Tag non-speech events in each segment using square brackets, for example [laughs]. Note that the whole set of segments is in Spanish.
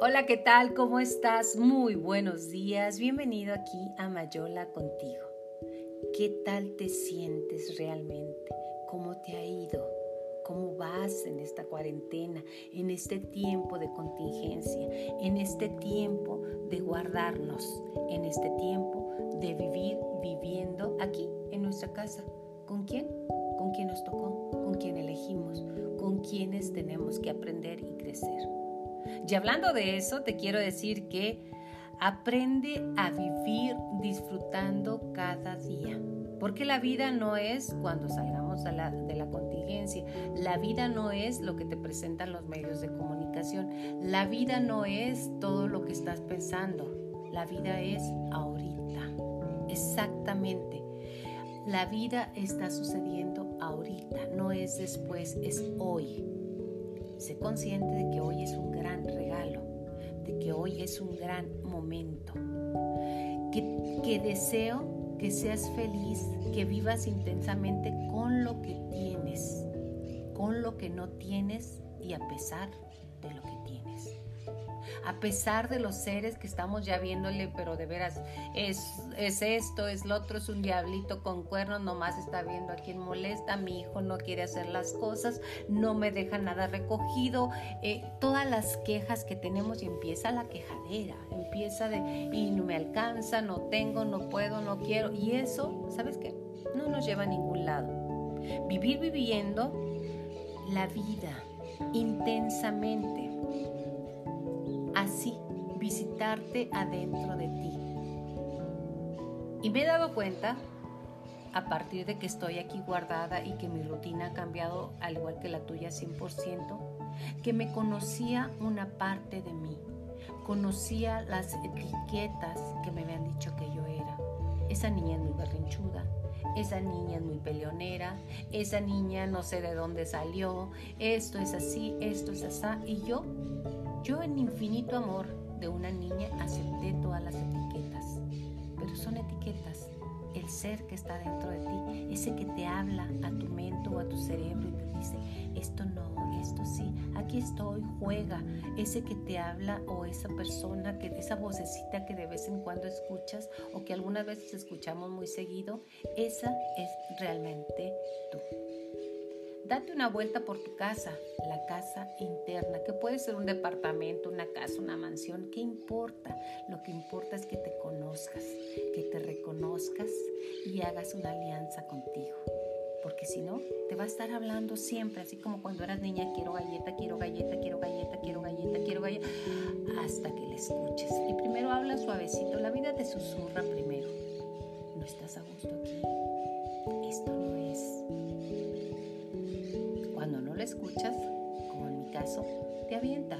Hola, ¿qué tal? ¿Cómo estás? Muy buenos días. Bienvenido aquí a Mayola contigo. ¿Qué tal te sientes realmente? ¿Cómo te ha ido? ¿Cómo vas en esta cuarentena, en este tiempo de contingencia, en este tiempo de guardarnos, en este tiempo de vivir viviendo aquí en nuestra casa? ¿Con quién? ¿Con quién nos tocó? ¿Con quién elegimos? ¿Con quiénes tenemos que aprender y crecer? Y hablando de eso, te quiero decir que aprende a vivir disfrutando cada día. Porque la vida no es cuando salgamos de la contingencia, la vida no es lo que te presentan los medios de comunicación, la vida no es todo lo que estás pensando, la vida es ahorita, exactamente. La vida está sucediendo ahorita, no es después, es hoy. Sé consciente de que hoy es un gran regalo, de que hoy es un gran momento, que, deseo que seas feliz, que vivas intensamente con lo que tienes, con lo que no tienes y a pesar de lo que a pesar de los seres que estamos ya viéndole, pero de veras es, es esto, es lo otro, es un diablito con cuernos, nomás está viendo a quien molesta, mi hijo no quiere hacer las cosas, no me deja nada recogido, eh, todas las quejas que tenemos y empieza la quejadera, empieza de y no me alcanza, no tengo, no puedo, no quiero, y eso, ¿sabes qué? No nos lleva a ningún lado. Vivir viviendo la vida intensamente así visitarte adentro de ti. Y me he dado cuenta, a partir de que estoy aquí guardada y que mi rutina ha cambiado al igual que la tuya 100%, que me conocía una parte de mí, conocía las etiquetas que me habían dicho que yo era. Esa niña es muy berrinchuda, esa niña es muy peleonera, esa niña no sé de dónde salió, esto es así, esto es así, y yo yo en infinito amor de una niña acepté todas las etiquetas, pero son etiquetas. El ser que está dentro de ti, ese que te habla a tu mente o a tu cerebro y te dice, esto no, esto sí, aquí estoy, juega. Ese que te habla o esa persona, que esa vocecita que de vez en cuando escuchas o que algunas veces escuchamos muy seguido, esa es realmente tú. Date una vuelta por tu casa, la casa interna, que puede ser un departamento, una casa, una mansión, ¿qué importa? Lo que importa es que te conozcas, que te reconozcas y hagas una alianza contigo. Porque si no, te va a estar hablando siempre, así como cuando eras niña, quiero galleta, quiero galleta, quiero galleta, quiero galleta, quiero galleta, hasta que le escuches. Y primero habla suavecito, la vida te susurra primero. No estás a gusto aquí. Esto no escuchas, como en mi caso, te avienta.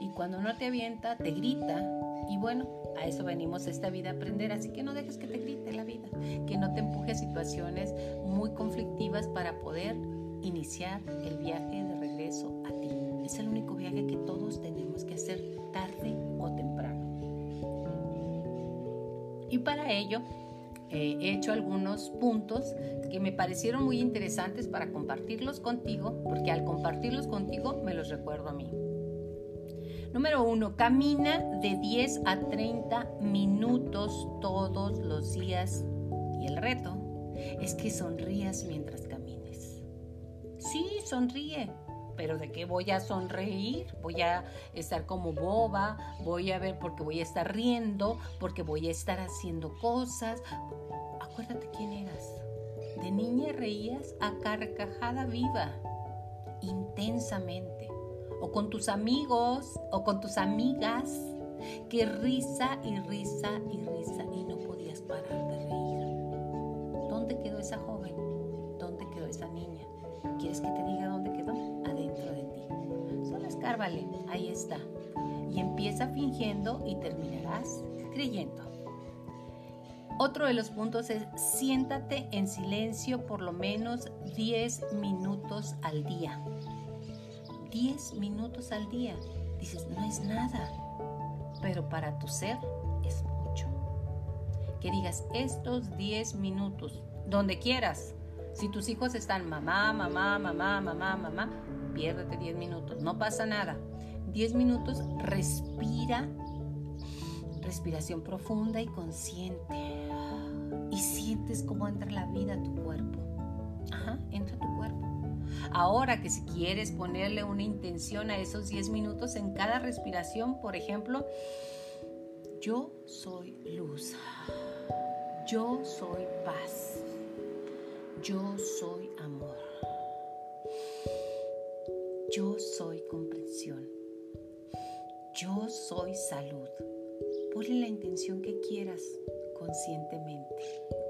Y cuando no te avienta, te grita. Y bueno, a eso venimos esta vida a aprender. Así que no dejes que te grite la vida, que no te empuje a situaciones muy conflictivas para poder iniciar el viaje de regreso a ti. Es el único viaje que todos tenemos que hacer tarde o temprano. Y para ello he hecho algunos puntos que me parecieron muy interesantes para compartirlos contigo, porque al compartirlos contigo me los recuerdo a mí. Número uno, camina de 10 a 30 minutos todos los días. Y el reto es que sonrías mientras camines. Sí, sonríe, pero ¿de qué voy a sonreír? Voy a estar como boba, voy a ver porque voy a estar riendo, porque voy a estar haciendo cosas. Acuérdate quién eras. De niña reías a carcajada viva, intensamente, o con tus amigos o con tus amigas, que risa y risa y risa y no podías parar de reír. ¿Dónde quedó esa joven? ¿Dónde quedó esa niña? ¿Quieres que te diga dónde escárvale, ahí está. Y empieza fingiendo y terminarás creyendo. Otro de los puntos es siéntate en silencio por lo menos 10 minutos al día. 10 minutos al día. Dices, no es nada, pero para tu ser es mucho. Que digas estos 10 minutos, donde quieras. Si tus hijos están mamá, mamá, mamá, mamá, mamá, piérdete 10 minutos, no pasa nada. 10 minutos respira, respiración profunda y consciente. Y sientes cómo entra la vida a tu cuerpo. Ajá, entra a tu cuerpo. Ahora que si quieres ponerle una intención a esos 10 minutos en cada respiración, por ejemplo, yo soy luz. Yo soy paz. Yo soy amor. Yo soy comprensión. Yo soy salud. Ponle la intención que quieras conscientemente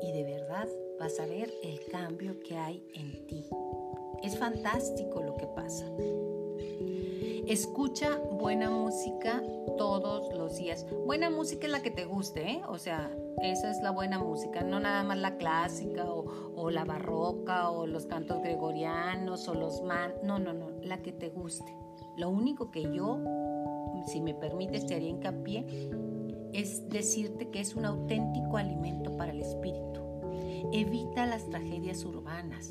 y de verdad vas a ver el cambio que hay en ti. Es fantástico lo que pasa. Escucha buena música todos los días. Buena música es la que te guste, ¿eh? O sea, esa es la buena música, no nada más la clásica o, la barroca o los cantos gregorianos o los man. No, no, no, la que te guste. Lo único que yo, si me permites, te haría hincapié es decirte que es un auténtico alimento para el espíritu. Evita las tragedias urbanas.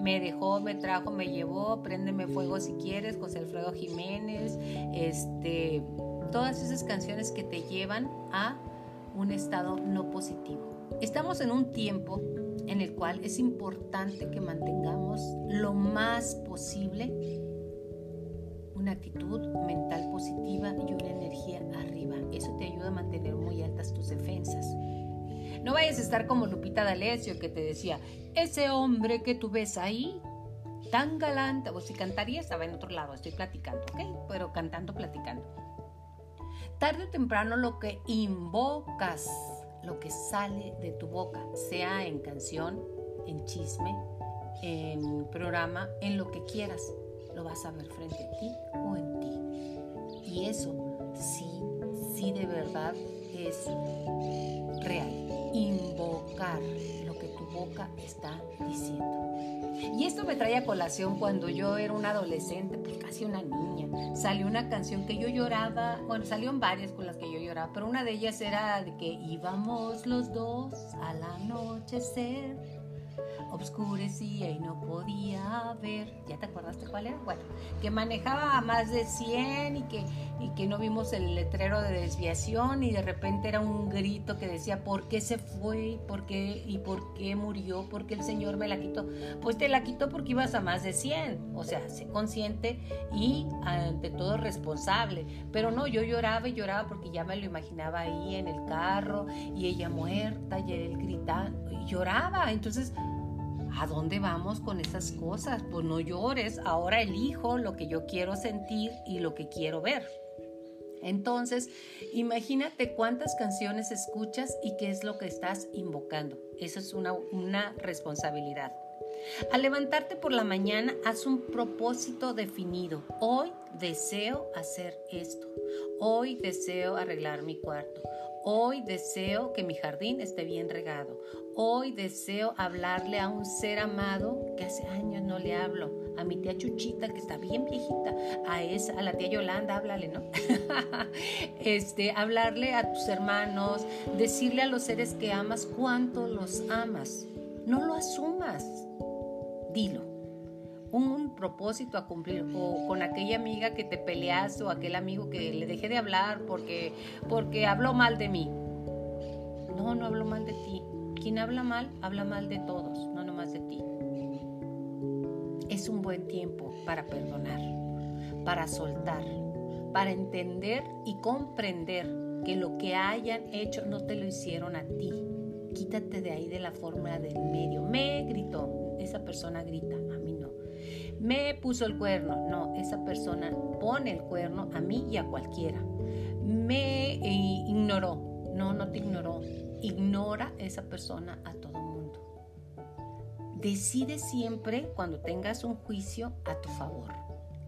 Me dejó, me trajo, me llevó, préndeme fuego si quieres, José Alfredo Jiménez, este, todas esas canciones que te llevan a un estado no positivo. Estamos en un tiempo en el cual es importante que mantengamos lo más posible una actitud mental positiva y una energía arriba. Eso te ayuda a mantener muy altas tus defensas. No vayas a estar como Lupita D'Alessio que te decía, ese hombre que tú ves ahí, tan galante, o si cantaría estaba en otro lado, estoy platicando, ¿ok? Pero cantando, platicando tarde o temprano lo que invocas, lo que sale de tu boca, sea en canción, en chisme, en programa, en lo que quieras, lo vas a ver frente a ti o en ti. Y eso sí, sí de verdad es real. Invocar lo que tu boca está diciendo. Y esto me trae a colación cuando yo era una adolescente, pues casi una niña. Salió una canción que yo lloraba, bueno, salieron varias con las que yo lloraba, pero una de ellas era de que íbamos los dos al anochecer obscurecía y no podía ver. ¿Ya te acordaste cuál era? Bueno, que manejaba a más de 100 y que, y que no vimos el letrero de desviación y de repente era un grito que decía, ¿por qué se fue? ¿Por qué? ¿Y por qué murió? ¿Por qué el Señor me la quitó? Pues te la quitó porque ibas a más de 100. O sea, sé consciente y ante todo responsable. Pero no, yo lloraba y lloraba porque ya me lo imaginaba ahí en el carro y ella muerta y él gritando y lloraba. Entonces, ¿A dónde vamos con esas cosas? Pues no llores, ahora elijo lo que yo quiero sentir y lo que quiero ver. Entonces, imagínate cuántas canciones escuchas y qué es lo que estás invocando. Eso es una, una responsabilidad. Al levantarte por la mañana, haz un propósito definido. Hoy deseo hacer esto. Hoy deseo arreglar mi cuarto. Hoy deseo que mi jardín esté bien regado. Hoy deseo hablarle a un ser amado que hace años no le hablo. A mi tía Chuchita, que está bien viejita. A esa, a la tía Yolanda, háblale, ¿no? [laughs] este, hablarle a tus hermanos, decirle a los seres que amas cuánto los amas. No lo asumas. Dilo un propósito a cumplir o con aquella amiga que te peleas o aquel amigo que le dejé de hablar porque, porque habló mal de mí. No, no hablo mal de ti. Quien habla mal, habla mal de todos, no nomás de ti. Es un buen tiempo para perdonar, para soltar, para entender y comprender que lo que hayan hecho no te lo hicieron a ti. Quítate de ahí de la forma del medio. Me gritó, esa persona grita, me puso el cuerno. No, esa persona pone el cuerno a mí y a cualquiera. Me eh, ignoró. No, no te ignoró. Ignora esa persona a todo mundo. Decide siempre cuando tengas un juicio a tu favor.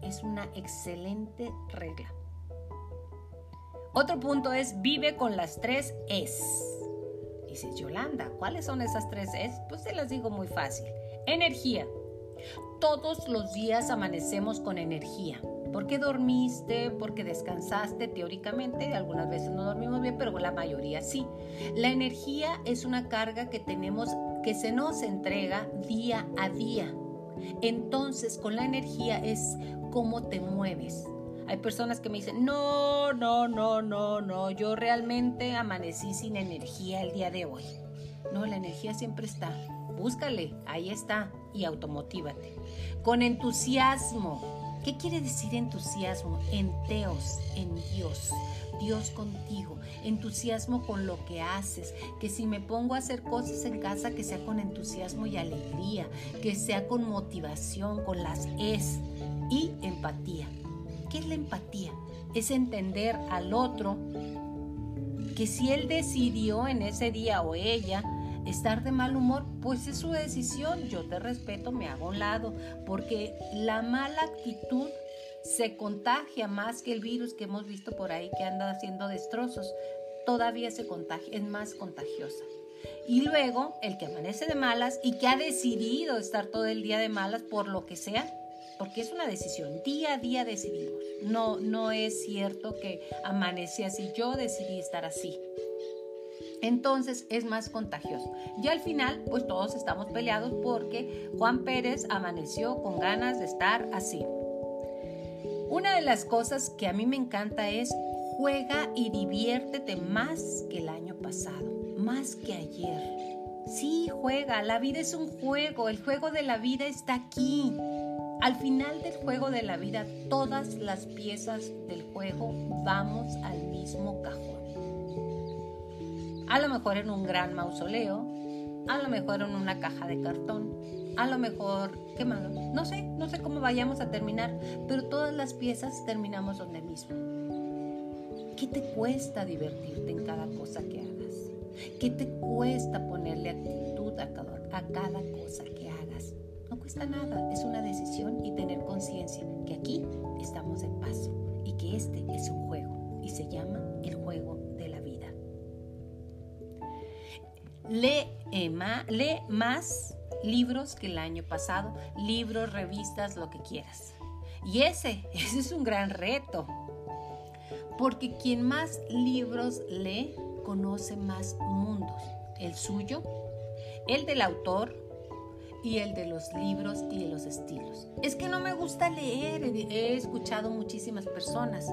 Es una excelente regla. Otro punto es vive con las tres es. Dices, Yolanda, ¿cuáles son esas tres es? Pues te las digo muy fácil. Energía, todos los días amanecemos con energía. Porque dormiste, porque descansaste teóricamente, algunas veces no dormimos bien, pero la mayoría sí. La energía es una carga que tenemos que se nos entrega día a día. Entonces, con la energía es cómo te mueves. Hay personas que me dicen, no, no, no, no, no, yo realmente amanecí sin energía el día de hoy. No, la energía siempre está. Búscale, ahí está, y automotívate. Con entusiasmo. ¿Qué quiere decir entusiasmo? En Teos, en Dios. Dios contigo, entusiasmo con lo que haces, que si me pongo a hacer cosas en casa, que sea con entusiasmo y alegría, que sea con motivación, con las es y empatía. ¿Qué es la empatía? Es entender al otro que si él decidió en ese día o ella estar de mal humor, pues es su decisión, yo te respeto, me hago un lado, porque la mala actitud se contagia más que el virus que hemos visto por ahí que anda haciendo destrozos. Todavía se contagia, es más contagiosa. Y luego el que amanece de malas y que ha decidido estar todo el día de malas por lo que sea, porque es una decisión, día a día decidimos. No, no es cierto que amanece así, yo decidí estar así. Entonces es más contagioso. Y al final, pues todos estamos peleados porque Juan Pérez amaneció con ganas de estar así. Una de las cosas que a mí me encanta es juega y diviértete más que el año pasado, más que ayer. Sí, juega, la vida es un juego, el juego de la vida está aquí. Al final del juego de la vida, todas las piezas del juego vamos al mismo cajón. A lo mejor en un gran mausoleo, a lo mejor en una caja de cartón, a lo mejor, ¿qué más? No sé, no sé cómo vayamos a terminar, pero todas las piezas terminamos donde mismo. ¿Qué te cuesta divertirte en cada cosa que hagas? ¿Qué te cuesta ponerle actitud a cada, a cada cosa que hagas? No cuesta nada, es una decisión y tener conciencia que aquí estamos de paso y que este es un juego y se llama el juego de Lee, lee más libros que el año pasado, libros, revistas, lo que quieras. Y ese, [laughs] ese es un gran reto, porque quien más libros lee, conoce más mundos, el suyo, el del autor y el de los libros y de los estilos. Es que no me gusta leer, he escuchado muchísimas personas.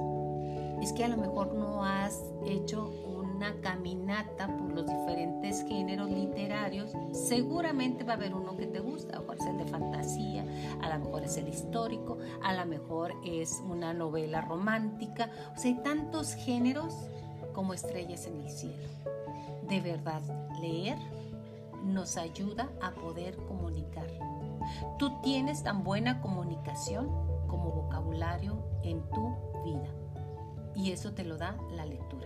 Es que a lo mejor no has hecho una caminata por los diferentes géneros literarios, seguramente va a haber uno que te gusta, a lo mejor es el de fantasía, a lo mejor es el histórico, a lo mejor es una novela romántica, o sea, hay tantos géneros como estrellas en el cielo. De verdad, leer nos ayuda a poder comunicar. Tú tienes tan buena comunicación como vocabulario en tu vida y eso te lo da la lectura.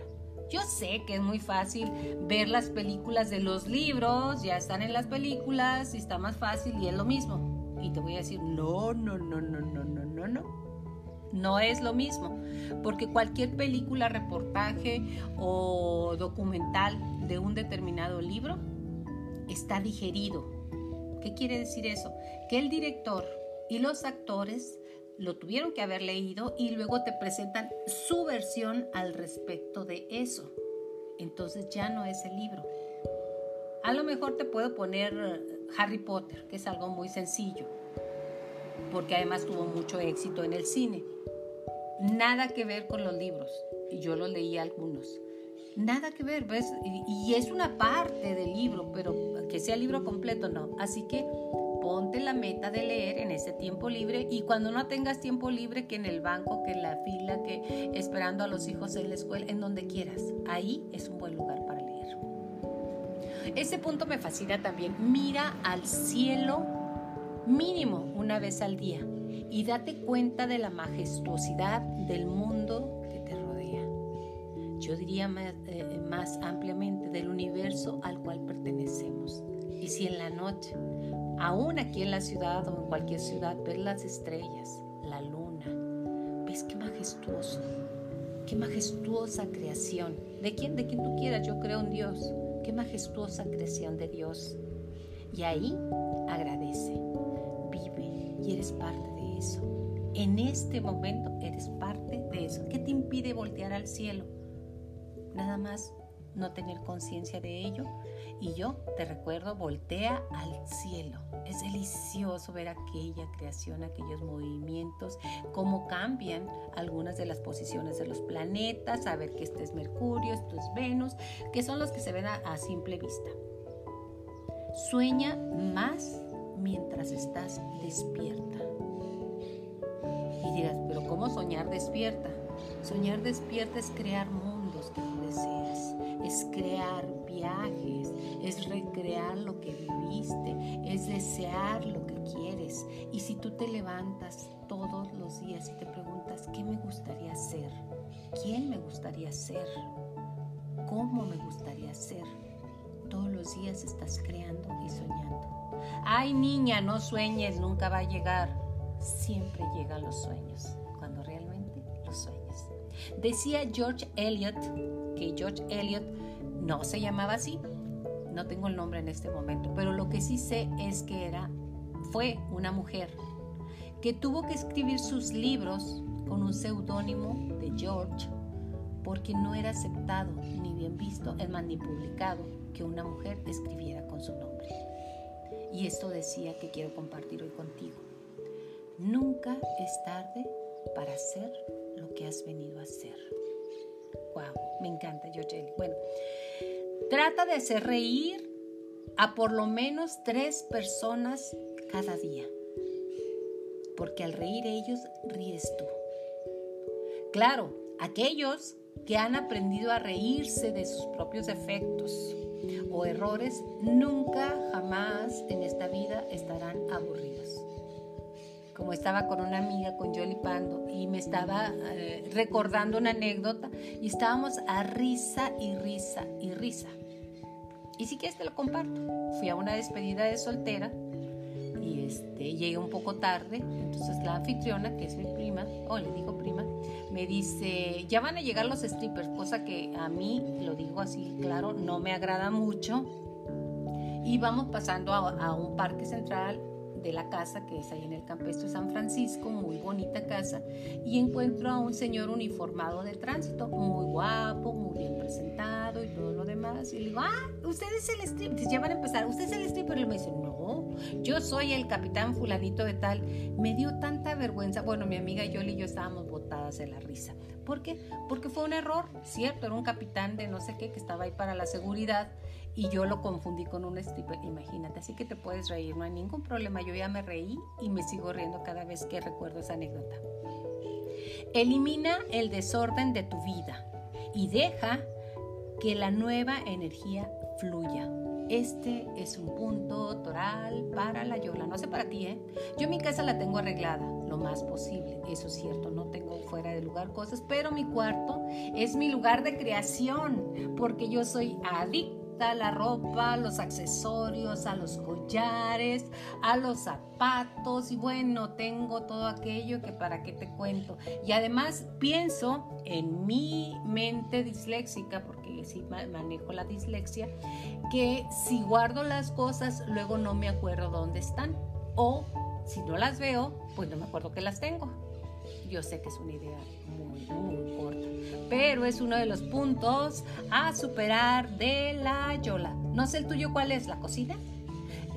Yo sé que es muy fácil ver las películas de los libros, ya están en las películas y está más fácil y es lo mismo. Y te voy a decir, no, no, no, no, no, no, no, no. No es lo mismo, porque cualquier película, reportaje o documental de un determinado libro está digerido. ¿Qué quiere decir eso? Que el director y los actores lo tuvieron que haber leído y luego te presentan su versión al respecto de eso. Entonces ya no es el libro. A lo mejor te puedo poner eh, Harry Potter, que es algo muy sencillo, porque además tuvo mucho éxito en el cine. Nada que ver con los libros, y yo los leí algunos. Nada que ver, ¿ves? Y, y es una parte del libro, pero que sea libro completo no. Así que ponte la meta de leer en ese tiempo libre y cuando no tengas tiempo libre, que en el banco, que en la fila, que esperando a los hijos en la escuela, en donde quieras. Ahí es un buen lugar para leer. Ese punto me fascina también. Mira al cielo mínimo una vez al día y date cuenta de la majestuosidad del mundo que te rodea. Yo diría más, eh, más ampliamente del universo al cual pertenecemos. Y si en la noche Aún aquí en la ciudad o en cualquier ciudad, ves las estrellas, la luna. ¿Ves qué majestuoso? Qué majestuosa creación. ¿De quién? De quien tú quieras. Yo creo en Dios. Qué majestuosa creación de Dios. Y ahí agradece, vive y eres parte de eso. En este momento eres parte de eso. ¿Qué te impide voltear al cielo? Nada más no tener conciencia de ello Y yo te recuerdo, voltea al cielo. Es delicioso ver aquella creación, aquellos movimientos, cómo cambian algunas de las posiciones de los planetas, saber que este es Mercurio, esto es Venus, que son los que se ven a, a simple vista. Sueña más mientras estás despierta. Y dirás, pero ¿cómo soñar despierta? Soñar despierta es crear mundos que tú deseas, es crear viajes, es recrear lo que viviste, es desear lo que quieres. Y si tú te levantas todos los días y te preguntas, ¿qué me gustaría ser? ¿Quién me gustaría ser? ¿Cómo me gustaría ser? Todos los días estás creando y soñando. Ay niña, no sueñes, nunca va a llegar. Siempre llegan los sueños, cuando realmente los sueños. Decía George Eliot que George Eliot no se llamaba así. No tengo el nombre en este momento, pero lo que sí sé es que era fue una mujer que tuvo que escribir sus libros con un seudónimo de George porque no era aceptado ni bien visto, es más, ni publicado que una mujer escribiera con su nombre. Y esto decía que quiero compartir hoy contigo. Nunca es tarde para hacer lo que has venido a hacer. Wow, me encanta, George Bueno, trata de hacer reír a por lo menos tres personas cada día. Porque al reír ellos, ríes tú. Claro, aquellos que han aprendido a reírse de sus propios defectos o errores, nunca jamás en esta vida estarán aburridos. Como estaba con una amiga, con Jolly Pando, y me estaba eh, recordando una anécdota, y estábamos a risa y risa y risa. Y si quieres te lo comparto. Fui a una despedida de soltera y este, llegué un poco tarde, entonces la anfitriona, que es mi prima, o le digo prima, me dice, ya van a llegar los strippers, cosa que a mí, lo digo así, claro, no me agrada mucho. Y vamos pasando a, un parque central de la casa que es ahí en el campestre de San Francisco, muy bonita casa, y encuentro a un señor uniformado de tránsito, muy guapo, muy bien presentado y todo lo demás. Y le digo, ah, usted es el stripper, ya van a empezar, usted es el stripper. Y me dice, no, yo soy el capitán fulanito de tal. Me dio tanta vergüenza. Bueno, mi amiga Yoli y yo estábamos botadas de la risa. ¿Por qué? Porque fue un error, cierto, era un capitán de no sé qué que estaba ahí para la seguridad y yo lo confundí con un stripper, imagínate, así que te puedes reír, no hay ningún problema, yo ya me reí y me sigo riendo cada vez que recuerdo esa anécdota. Elimina el desorden de tu vida y deja que la nueva energía fluya. Este es un punto toral para la yola. No sé para ti, ¿eh? Yo mi casa la tengo arreglada lo más posible. Eso es cierto, no tengo fuera de lugar cosas, pero mi cuarto es mi lugar de creación porque yo soy adicta a la ropa, los accesorios, a los collares, a los zapatos y bueno, tengo todo aquello que para qué te cuento. Y además pienso en mi mente disléxica, porque sí manejo la dislexia, que si guardo las cosas, luego no me acuerdo dónde están. O si no las veo, pues no me acuerdo que las tengo. Yo sé que es una idea muy, muy corta, pero es uno de los puntos a superar de la Yola. No sé el tuyo cuál es, la cocina,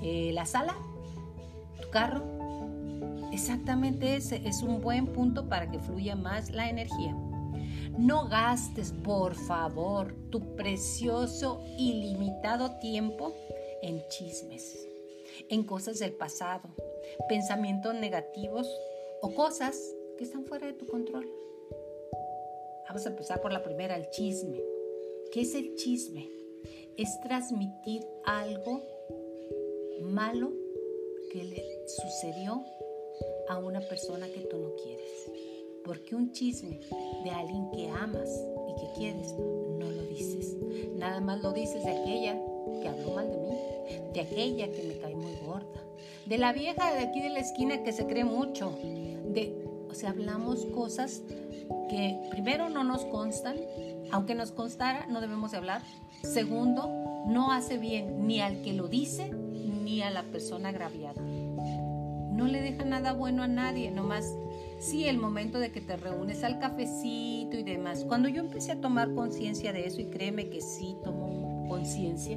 eh, la sala, tu carro. Exactamente ese es un buen punto para que fluya más la energía. No gastes, por favor, tu precioso ilimitado tiempo en chismes, en cosas del pasado, pensamientos negativos o cosas que están fuera de tu control. Vamos a empezar por la primera, el chisme. ¿Qué es el chisme? Es transmitir algo malo que le sucedió a una persona que tú no quieres. Porque un chisme de alguien que amas y que quieres, no lo dices. Nada más lo dices de aquella que habló mal de mí, de aquella que me cae muy gorda, de la vieja de aquí de la esquina que se cree mucho, de, o sea, hablamos cosas que primero no nos constan, aunque nos constara, no debemos de hablar. Segundo, no hace bien ni al que lo dice ni a la persona agraviada. No le deja nada bueno a nadie, nomás sí el momento de que te reúnes al cafecito y demás. Cuando yo empecé a tomar conciencia de eso, y créeme que sí tomo conciencia,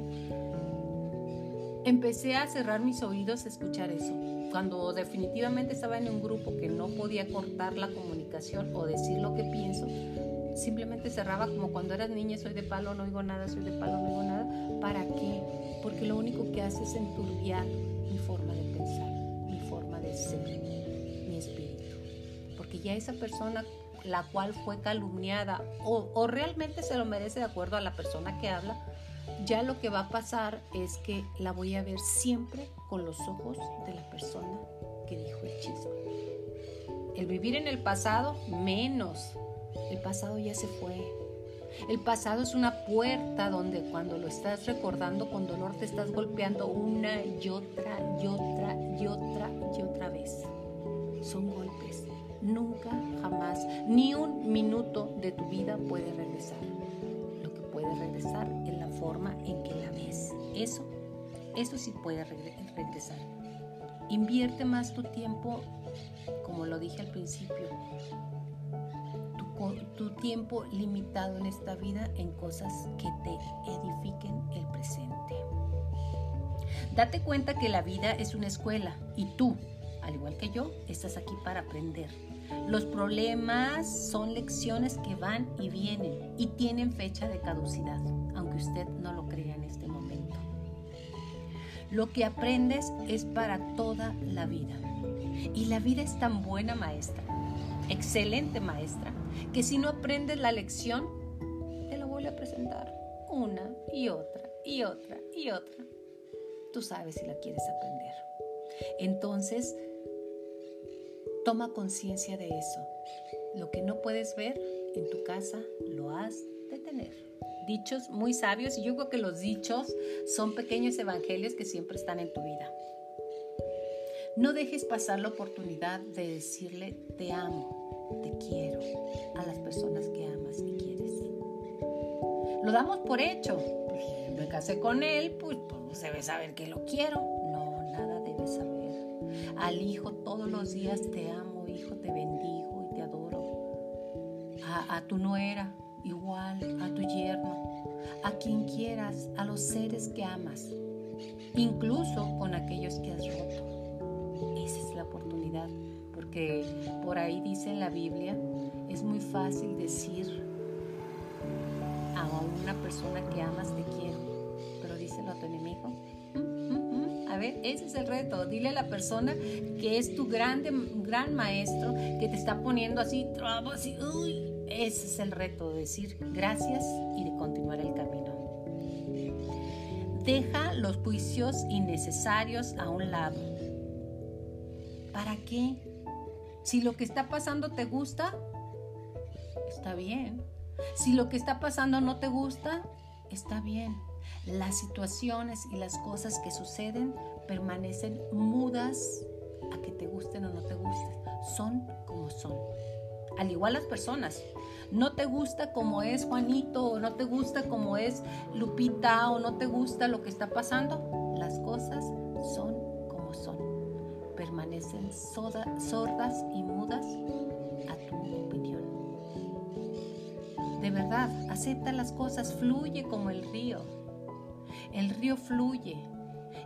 empecé a cerrar mis oídos a escuchar eso. Cuando definitivamente estaba en un grupo que no podía cortar la comunicación o decir lo que pienso, simplemente cerraba como cuando eras niña, soy de palo, no oigo nada, soy de palo, no oigo nada. ¿Para qué? Porque lo único que hace es enturbiar mi forma de pensar, mi forma de ser, mi espíritu. Porque ya esa persona la cual fue calumniada o, o realmente se lo merece de acuerdo a la persona que habla, ya lo que va a pasar es que la voy a ver siempre con los ojos de la persona que dijo el chisme. El vivir en el pasado, menos. El pasado ya se fue. El pasado es una puerta donde cuando lo estás recordando con dolor te estás golpeando una y otra y otra y otra y otra vez. Son golpes. Nunca, jamás, ni un minuto de tu vida puede regresar. Lo que puede regresar es forma en que la ves. Eso, eso sí puede regresar. Invierte más tu tiempo, como lo dije al principio, tu, tiempo limitado en esta vida en cosas que te edifiquen el presente. Date cuenta que la vida es una escuela y tú, al igual que yo, estás aquí para aprender. Los problemas son lecciones que van y vienen y tienen fecha de caducidad, aunque usted no lo crea en este momento. Lo que aprendes es para toda la vida. Y la vida es tan buena maestra, excelente maestra, que si no aprendes la lección, te lo voy a presentar una y otra y otra y otra. Tú sabes si la quieres aprender. Entonces, toma conciencia de eso. Lo que no puedes ver en tu casa, lo has de tener. Dichos muy sabios y yo creo que los dichos son pequeños evangelios que siempre están en tu vida. No dejes pasar la oportunidad de decirle te amo, te quiero a las personas que amas y quieres. Lo damos por hecho. Pues, me casé con él, pues, pues debe saber que lo quiero. Al hijo todos los días te amo, hijo, te bendigo y te adoro. A, tu nuera, igual, a tu yerno, a quien quieras, a los seres que amas, incluso con aquellos que has roto oportunidad, porque por ahí dice en la Biblia, es muy fácil decir a una persona que amas te quiero, pero díselo a tu enemigo. Ese es el reto. Dile a la persona que es tu grande, gran maestro, que te está poniendo así trabas y uy. Ese es el reto, de decir gracias y de continuar el camino. Deja los juicios innecesarios a un lado ¿Para qué? Si lo que está pasando te gusta, está bien. Si lo que está pasando no te gusta, está bien. Las situaciones y las cosas que suceden permanecen mudas a que te gusten o no te gusten. Son como son. Al igual las personas. No te gusta como es Juanito o no te gusta como es Lupita o no te gusta lo que está pasando. Las cosas son como son permanecen sordas y mudas a tu opinión. De verdad, acepta las cosas, fluye como el río. El río fluye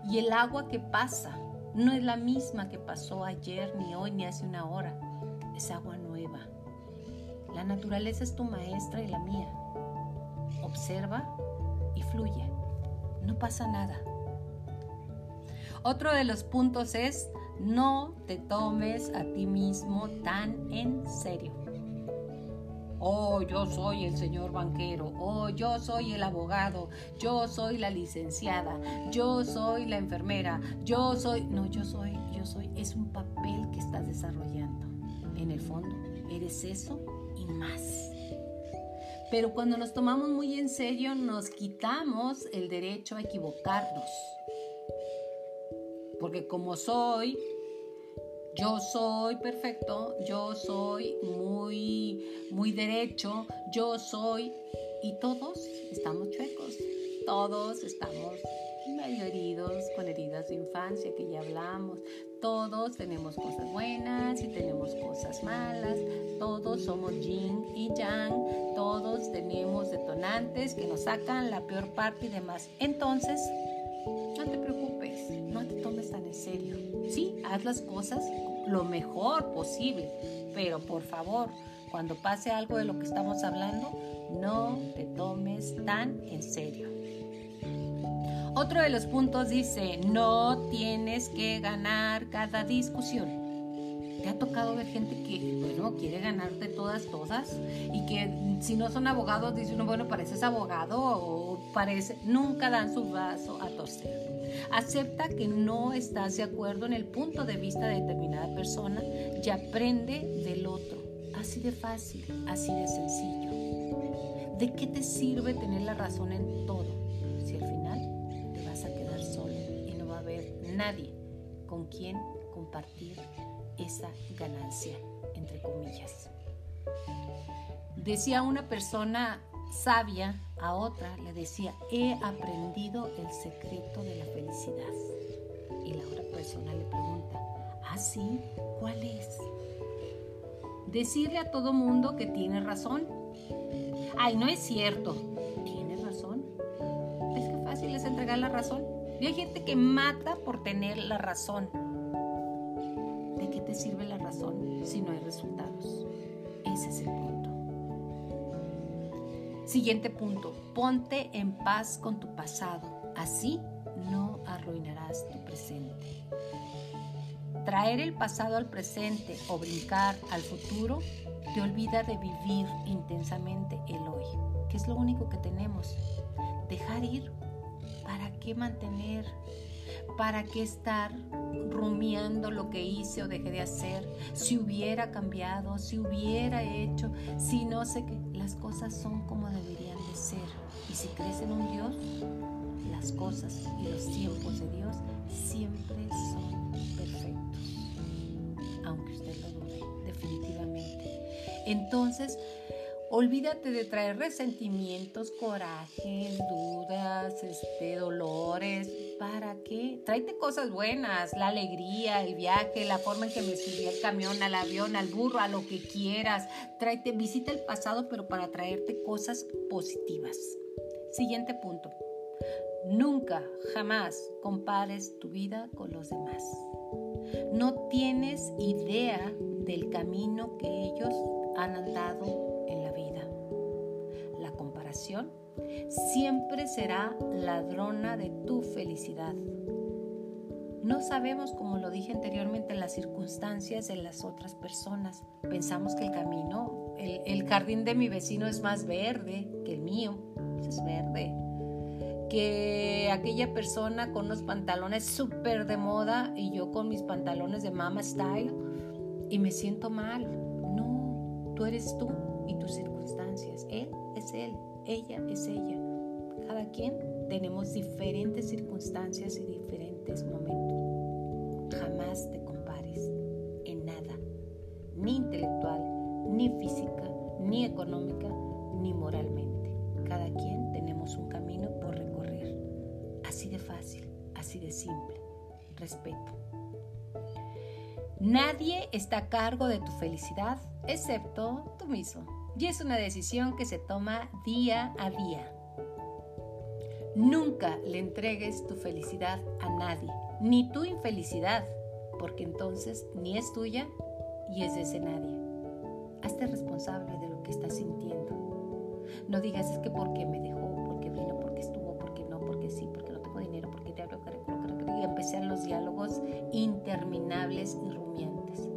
y el agua que pasa no es la misma que pasó ayer, ni hoy, ni hace una hora. Es agua nueva. La naturaleza es tu maestra y la mía. Observa y fluye. No pasa nada. Otro de los puntos es no te tomes a ti mismo tan en serio. Oh, yo soy el señor banquero. Oh, yo soy el abogado. Yo soy la licenciada. Yo soy la enfermera. Yo soy... No, yo soy, yo soy. Es un papel que estás desarrollando. En el fondo, eres eso y más. Pero cuando nos tomamos muy en serio, nos quitamos el derecho a equivocarnos porque como soy, yo soy perfecto, yo soy muy, muy derecho, yo soy, y todos estamos chuecos, todos estamos medio heridos, con heridas de infancia que ya hablamos. Todos tenemos cosas buenas y tenemos cosas malas. Todos somos yin y yang. Todos tenemos detonantes que nos sacan la peor parte y demás. Entonces, no te preocupes haz las cosas lo mejor posible, pero por favor, cuando pase algo de lo que estamos hablando, no te tomes tan en serio. Otro de los puntos dice, no tienes que ganar cada discusión. ¿Te ha tocado ver gente que, bueno, quiere ganarte todas, todas? Y que si no son abogados, dice uno, bueno, pareces abogado o parece, nunca dan su brazo a torcer. Acepta que no estás de acuerdo en el punto de vista de determinada persona y aprende del otro. Así de fácil, así de sencillo. ¿De qué te sirve tener la razón en todo si al final te vas a quedar solo y no va a haber nadie con quien compartir esa ganancia, entre comillas. Decía una persona sabia a otra, le decía, he aprendido el secreto de la felicidad. Y la otra persona le pregunta, ¿ah, sí? ¿Cuál es? Decirle a todo mundo que tiene razón. Ay, no es cierto. ¿Tiene razón? Es que fácil es entregar la razón. Y hay gente que mata por tener la razón sirve la razón si no hay resultados? Ese es el. Siguiente punto, ponte en paz con tu pasado, así no arruinarás tu presente. Traer el pasado al presente o brincar al futuro te olvida de vivir intensamente el hoy, que es lo único que tenemos. Dejar ir, ¿para qué mantener ¿Para qué estar rumiando lo que hice o dejé de hacer? Si hubiera cambiado, si hubiera hecho, si no sé qué. Las cosas son como deberían de ser. Y si crees en un Dios, las cosas y los tiempos de Dios siempre son perfectos. Aunque usted lo dude, definitivamente. Entonces, Olvídate de traer resentimientos, corajes, dudas, este, dolores. ¿Para qué? Tráete cosas buenas, la alegría, el viaje, la forma en que me subí al camión, al avión, al burro, a lo que quieras. Tráete, visita el pasado, pero para traerte cosas positivas. Siguiente punto. Nunca, jamás compares tu vida con los demás. No tienes idea del camino que ellos han andado siempre será ladrona de tu felicidad. No sabemos, como lo dije anteriormente, las circunstancias de las otras personas. Pensamos que el camino, el, jardín de mi vecino es más verde que el mío, pues es verde. Que aquella persona con unos pantalones súper de moda y yo con mis pantalones de mama style y me siento mal. No, tú eres tú y tus circunstancias. Él es él ella es ella. Cada quien tenemos diferentes circunstancias y diferentes momentos. Jamás te compares en nada, ni intelectual, ni física, ni económica, ni moralmente. Cada quien tenemos un camino por recorrer. Así de fácil, así de simple. Respeto. Nadie está a cargo de tu felicidad excepto tú mismo y es una decisión que se toma día a día. Nunca le entregues tu felicidad a nadie, ni tu infelicidad, porque entonces ni es tuya y es de ese nadie. Hazte responsable de lo que estás sintiendo. No digas es que porque me dejó, porque vino, porque estuvo, porque no, porque sí, porque no tengo dinero, porque te hablo, y empezar los diálogos interminables y rumiantes.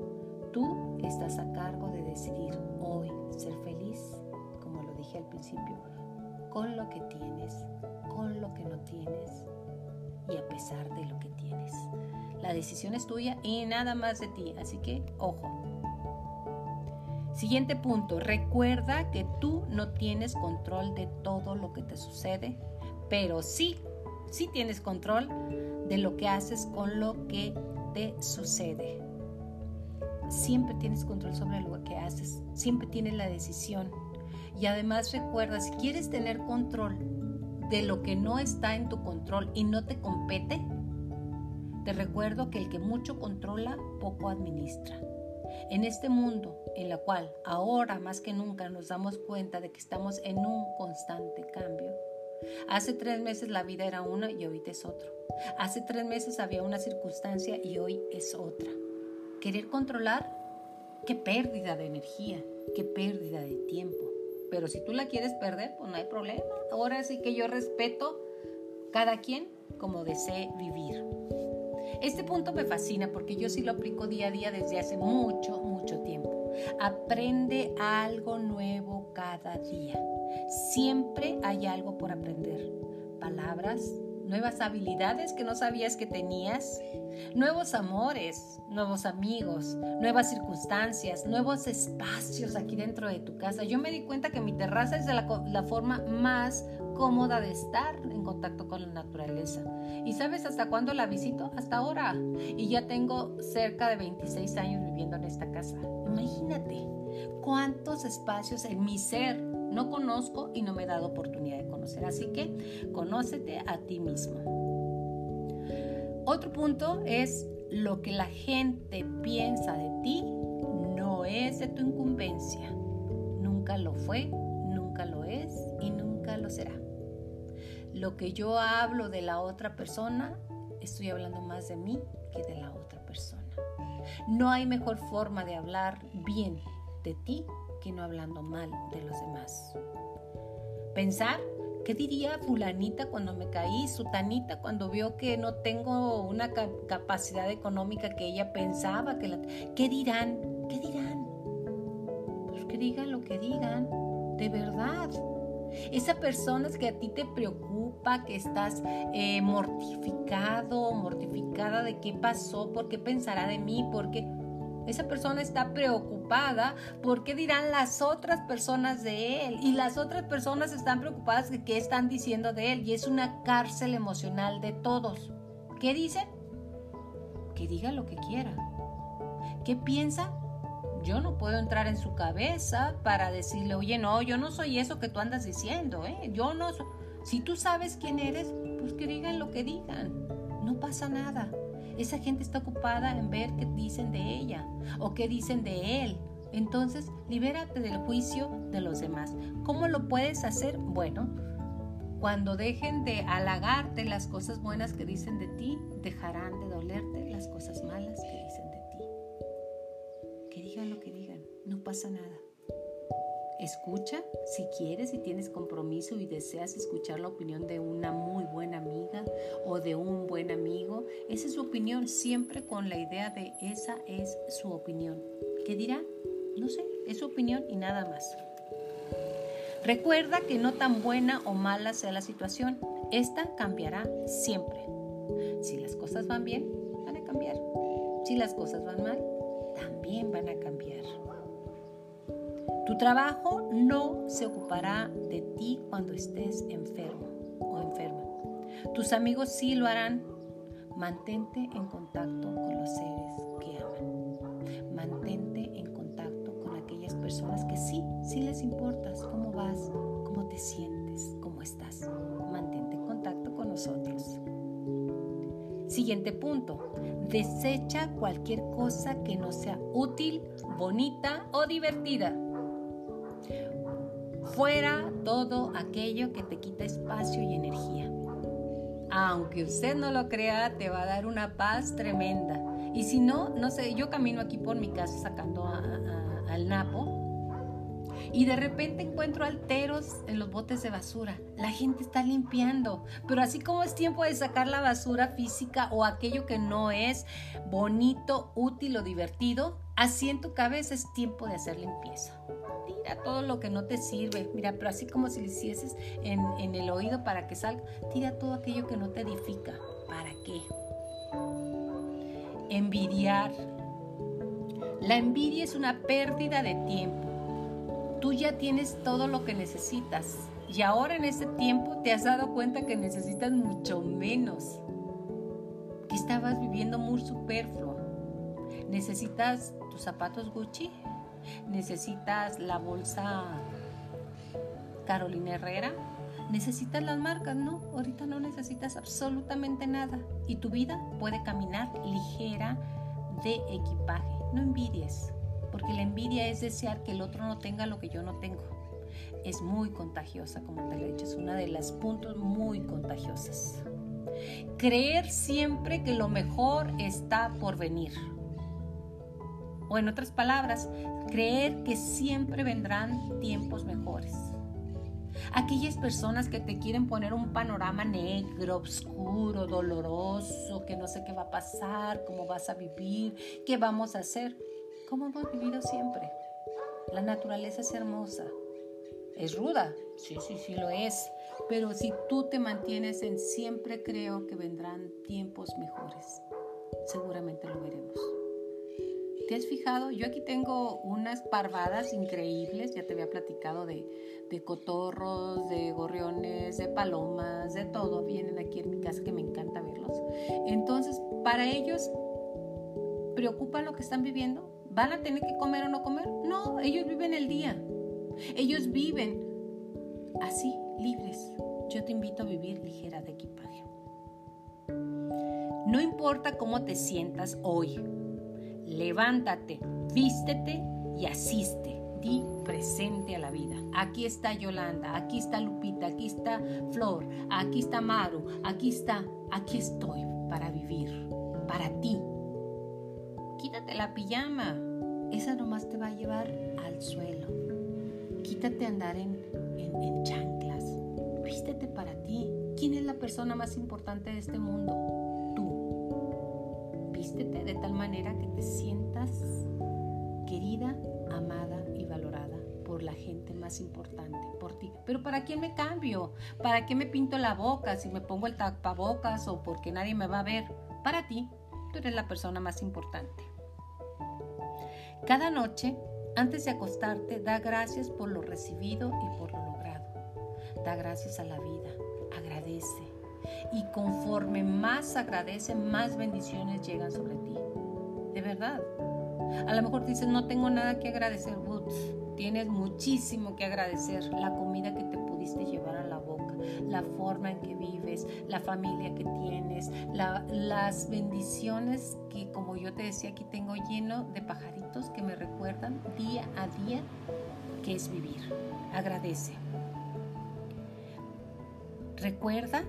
Tú estás a cargo de decidir al principio, con lo que tienes, con lo que no tienes y a pesar de lo que tienes. La decisión es tuya y nada más de ti, así que ojo. Siguiente punto, recuerda que tú no tienes control de todo lo que te sucede, pero sí, sí tienes control de lo que haces con lo que te sucede. Siempre tienes control sobre lo que haces, siempre tienes la decisión. Y además recuerda, si quieres tener control de lo que no está en tu control y no te compete, te recuerdo que el que mucho controla, poco administra. En este mundo en el cual ahora más que nunca nos damos cuenta de que estamos en un constante cambio, Hace tres meses la vida era una y ahorita es otro. Hace tres meses había una circunstancia y hoy es otra. Querer controlar, qué pérdida de energía, qué pérdida de tiempo. Pero si tú la quieres perder, pues no hay problema. Ahora sí que yo respeto cada quien como desee vivir. Este punto me fascina porque yo sí lo aplico día a día desde hace mucho, mucho tiempo. Aprende algo nuevo cada día. Siempre hay algo por aprender. Palabras, nuevas habilidades que no sabías que tenías, nuevos amores, nuevos amigos, nuevas circunstancias, nuevos espacios aquí dentro de tu casa. Yo me di cuenta que mi terraza es la, la forma más cómoda de estar en contacto con la naturaleza. ¿Y sabes hasta cuándo la visito? Hasta ahora. Y ya tengo cerca de 26 años viviendo en esta casa. Imagínate cuántos espacios en mi ser no conozco y no me he dado oportunidad de conocer. Así que conócete a ti mismo. Otro punto es lo que la gente piensa de ti no es de tu incumbencia. Nunca lo fue, nunca lo es y nunca lo será. Lo que yo hablo de la otra persona, estoy hablando más de mí que de la otra persona. No hay mejor forma de hablar bien de ti no hablando mal de los demás. Pensar, ¿qué diría fulanita cuando me caí? Sutanita cuando vio que no tengo una capacidad económica que ella pensaba que la... ¿Qué dirán? ¿Qué dirán? Pues que digan lo que digan, de verdad. Esa persona es que a ti te preocupa, que estás eh, mortificado, mortificada de qué pasó, por qué pensará de mí, porque esa persona está preocupada por qué dirán las otras personas de él. Y las otras personas están preocupadas de qué están diciendo de él. Y es una cárcel emocional de todos. ¿Qué dicen? Que diga lo que quiera. ¿Qué piensa? yo no puedo entrar en su cabeza para decirle, oye, no, yo no soy eso que tú andas diciendo, ¿eh? Yo no Si tú sabes quién eres, pues que digan lo que digan. No pasa nada. Esa gente está ocupada en ver qué dicen de ella o qué dicen de él. Entonces, libérate del juicio de los demás. ¿Cómo lo puedes hacer? Bueno, cuando dejen de halagarte las cosas buenas que dicen de ti, dejarán de dolerte las cosas malas que dicen de ti digan lo que digan, no pasa nada. Escucha si quieres, si tienes compromiso y deseas escuchar la opinión de una muy buena amiga o de un buen amigo. Esa es su opinión, siempre con la idea de esa es su opinión. ¿Qué dirá? No sé, es su opinión y nada más. Recuerda que no tan buena o mala sea la situación, esta cambiará siempre. Si las cosas van bien, van a cambiar. Si las cosas van mal, también van a cambiar. Tu trabajo no se ocupará de ti cuando estés enfermo o enferma. Tus amigos sí lo harán. Mantente en contacto con los seres que aman. Mantente en contacto con aquellas personas que sí, sí les importas. ¿Cómo vas? ¿Cómo te sientes? ¿Cómo estás? Mantente en contacto con nosotros. Siguiente punto. Desecha cualquier cosa que no sea útil, bonita o divertida. Fuera todo aquello que te quita espacio y energía. Aunque usted no lo crea, te va a dar una paz tremenda. Y si no, no sé, yo camino aquí por mi casa sacando al Napo y de repente encuentro alteros en los botes de basura. La gente está limpiando, pero así como es tiempo de sacar la basura física o aquello que no es bonito, útil o divertido, así en tu cabeza es tiempo de hacer limpieza. Tira todo lo que no te sirve. Mira, pero así como si lo hicieses en, en el oído para que salga, tira todo aquello que no te edifica. ¿Para qué? Envidiar. La envidia es una pérdida de tiempo tú ya tienes todo lo que necesitas y ahora en este tiempo te has dado cuenta que necesitas mucho menos, que estabas viviendo muy superfluo. Necesitas tus zapatos Gucci, necesitas la bolsa Carolina Herrera, necesitas las marcas, no, ahorita no necesitas absolutamente nada y tu vida puede caminar ligera de equipaje. No envidies, porque la envidia es desear que el otro no tenga lo que yo no tengo. es muy contagiosa, como te lo he dicho, es una de las puntos muy contagiosas. Creer siempre que lo mejor está por venir. O en otras palabras, creer que siempre vendrán tiempos mejores. Aquellas personas que te quieren poner un panorama negro, oscuro, doloroso, que no sé qué va a pasar, cómo vas a vivir, qué vamos a hacer, como hemos vivido siempre. La naturaleza es hermosa. Es ruda, sí, sí, sí lo es. Pero si tú te mantienes en siempre creo que vendrán tiempos mejores, seguramente lo veremos. ¿Te has fijado? Yo aquí tengo unas parvadas increíbles, ya te había platicado de, de cotorros, de gorriones, de palomas, de todo. Vienen aquí en mi casa que me encanta verlos. Entonces, para ellos, ¿preocupa lo que están viviendo? ¿Van a tener que comer o no comer? No, ellos viven el día. Ellos viven así, libres. Yo te invito a vivir ligera de equipaje. No importa cómo te sientas hoy, levántate, vístete y asiste. Di presente a la vida. Aquí está Yolanda, aquí está Lupita, aquí está Flor, aquí está Maru, aquí está, aquí estoy para vivir, para ti. Quítate la pijama, esa nomás te va a llevar al suelo. Quítate andar en, en, en chanclas, vístete para ti. ¿Quién es la persona más importante de este mundo? De tal manera que te sientas querida, amada y valorada por la gente más importante, por ti. Pero ¿para quién me cambio? ¿Para qué me pinto la boca si me pongo el tapabocas o porque nadie me va a ver? Para ti, tú eres la persona más importante. Cada noche, antes de acostarte, da gracias por lo recibido y por lo logrado. Da gracias a la vida, agradece y conforme más agradece, más bendiciones llegan sobre ti. De verdad. A lo mejor dices, no tengo nada que agradecer, Woods. Tienes muchísimo que agradecer. La comida que te pudiste llevar a la boca, la forma en que vives, la familia que tienes, las bendiciones que, como yo te decía, aquí tengo lleno de pajaritos que me recuerdan día a día que es vivir. Agradece. Recuerda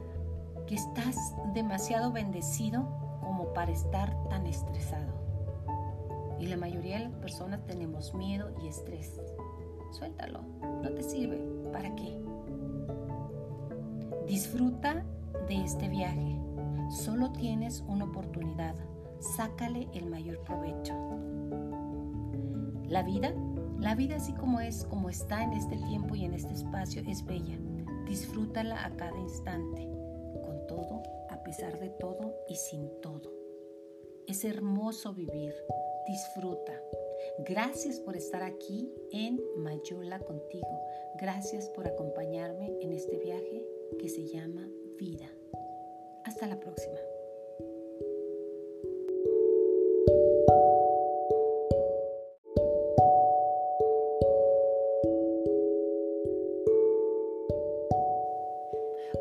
que estás demasiado bendecido como para estar tan estresado. Y la mayoría de las personas tenemos miedo y estrés. Suéltalo, no te sirve. ¿Para qué? Disfruta de este viaje. Solo tienes una oportunidad. Sácale el mayor provecho. La vida, la vida así como es, como está en este tiempo y en este espacio, es bella. Disfrútala a cada instante pesar de todo y sin todo. Es hermoso vivir, disfruta. Gracias por estar aquí en Mayola contigo. Gracias por acompañarme en este viaje que se llama vida. Hasta la próxima.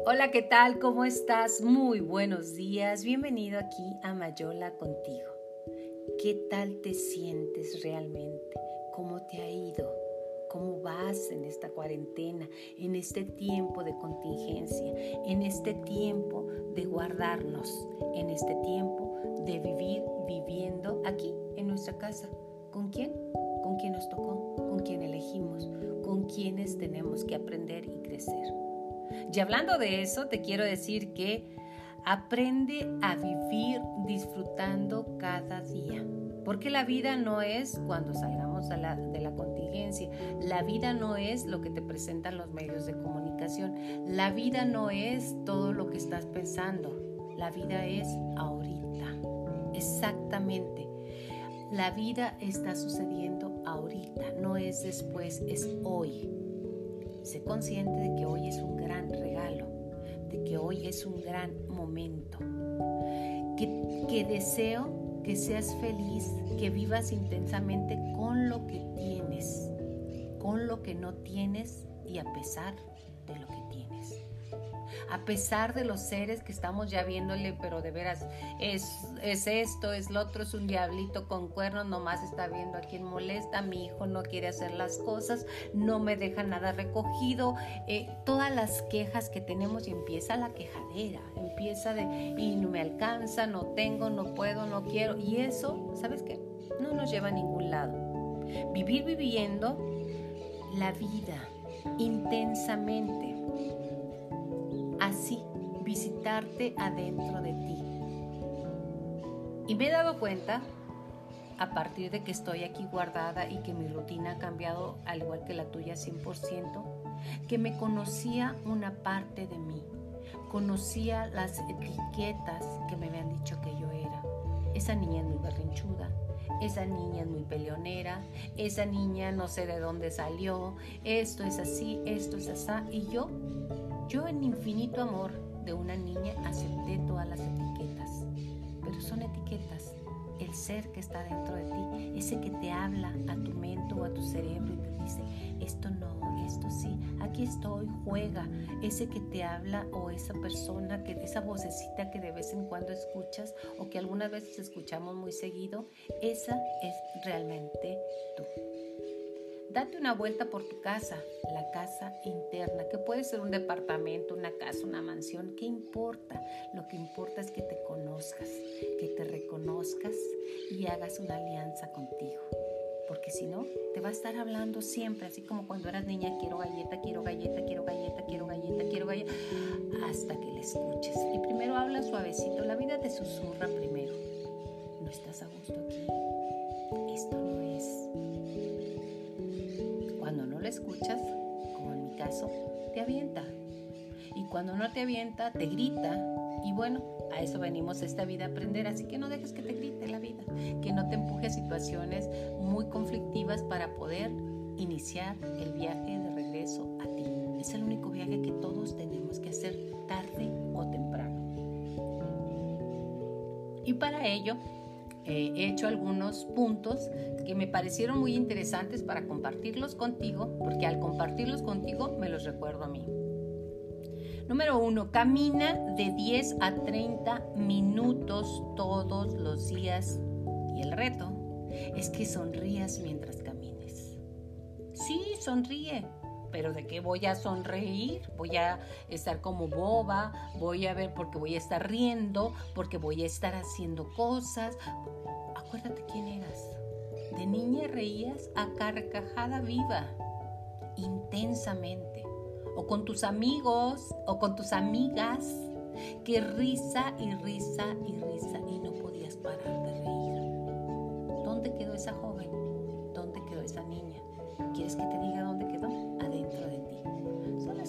Hola, ¿qué tal? ¿Cómo estás? Muy buenos días. Bienvenido aquí a Mayola contigo. ¿Qué tal te sientes realmente? ¿Cómo te ha ido? ¿Cómo vas en esta cuarentena, en este tiempo de contingencia, en este tiempo de guardarnos, en este tiempo de vivir viviendo aquí en nuestra casa? ¿Con quién? ¿Con quién nos tocó? ¿Con quién elegimos? ¿Con quiénes tenemos que aprender y crecer? Y hablando de eso, te quiero decir que aprende a vivir disfrutando cada día. Porque la vida no es cuando salgamos de la contingencia, la vida no es lo que te presentan los medios de comunicación, la vida no es todo lo que estás pensando, la vida es ahorita, exactamente. La vida está sucediendo ahorita, no es después, es hoy. Sé consciente de que hoy es un gran regalo, de que hoy es un gran momento, que, deseo que seas feliz, que vivas intensamente con lo que tienes, con lo que no tienes y a pesar de lo que. A pesar de los seres que estamos ya viéndole, pero de veras es, es esto, es lo otro, es un diablito con cuernos, nomás está viendo a quien molesta, mi hijo no quiere hacer las cosas, no me deja nada recogido, eh, todas las quejas que tenemos y empieza la quejadera, empieza de y no me alcanza, no tengo, no puedo, no quiero, y eso, ¿sabes qué? No nos lleva a ningún lado. Vivir viviendo la vida intensamente. Así, visitarte adentro de ti. Y me he dado cuenta, a partir de que estoy aquí guardada y que mi rutina ha cambiado, al igual que la tuya 100%, que me conocía una parte de mí. Conocía las etiquetas que me habían dicho que yo era. Esa niña muy berrinchuda, esa niña es muy peleonera, esa niña no sé de dónde salió, esto es así, esto es así. Y yo, yo en infinito amor de una niña acepté todas las etiquetas, pero son etiquetas. El ser que está dentro de ti, ese que te habla a tu mente o a tu cerebro y te dice, esto no, esto sí, aquí estoy, juega, ese que te habla o esa persona, que esa vocecita que de vez en cuando escuchas o que algunas veces escuchamos muy seguido, esa es realmente tú. Date una vuelta por tu casa, la casa interna, que puede ser un departamento, una casa, una mansión, ¿qué importa? Lo que importa es que te conozcas, que te reconozcas y hagas una alianza contigo porque si no, te va a estar hablando siempre, así como cuando eras niña, quiero galleta, quiero galleta, quiero galleta, quiero galleta, quiero galleta, hasta que le escuches. Y primero habla suavecito, la vida te susurra primero. No estás a gusto aquí, escuchas, como en mi caso, te avienta. Y cuando no te avienta, te grita. Y bueno, a eso venimos esta vida a aprender, así que no dejes que te grite la vida, que no te empuje a situaciones muy conflictivas para poder iniciar el viaje de regreso a ti. Es el único viaje que todos tenemos que hacer tarde o temprano. Y para ello eh, he hecho algunos puntos que me parecieron muy interesantes para compartirlos contigo, porque al compartirlos contigo me los recuerdo a mí. Número uno, camina de 10 a 30 minutos todos los días. Y el reto es que sonrías mientras camines. Sí, sonríe. Pero ¿de qué voy a sonreír? Voy a estar como boba, voy a ver porque voy a estar riendo, porque voy a estar haciendo cosas. Acuérdate quién eras. De niña reías a carcajada viva, intensamente o con tus amigos o con tus amigas, que risa y risa y risa y no podías parar de reír. ¿Dónde quedó esa joven? ¿Dónde quedó esa niña? ¿Quieres que te diga dónde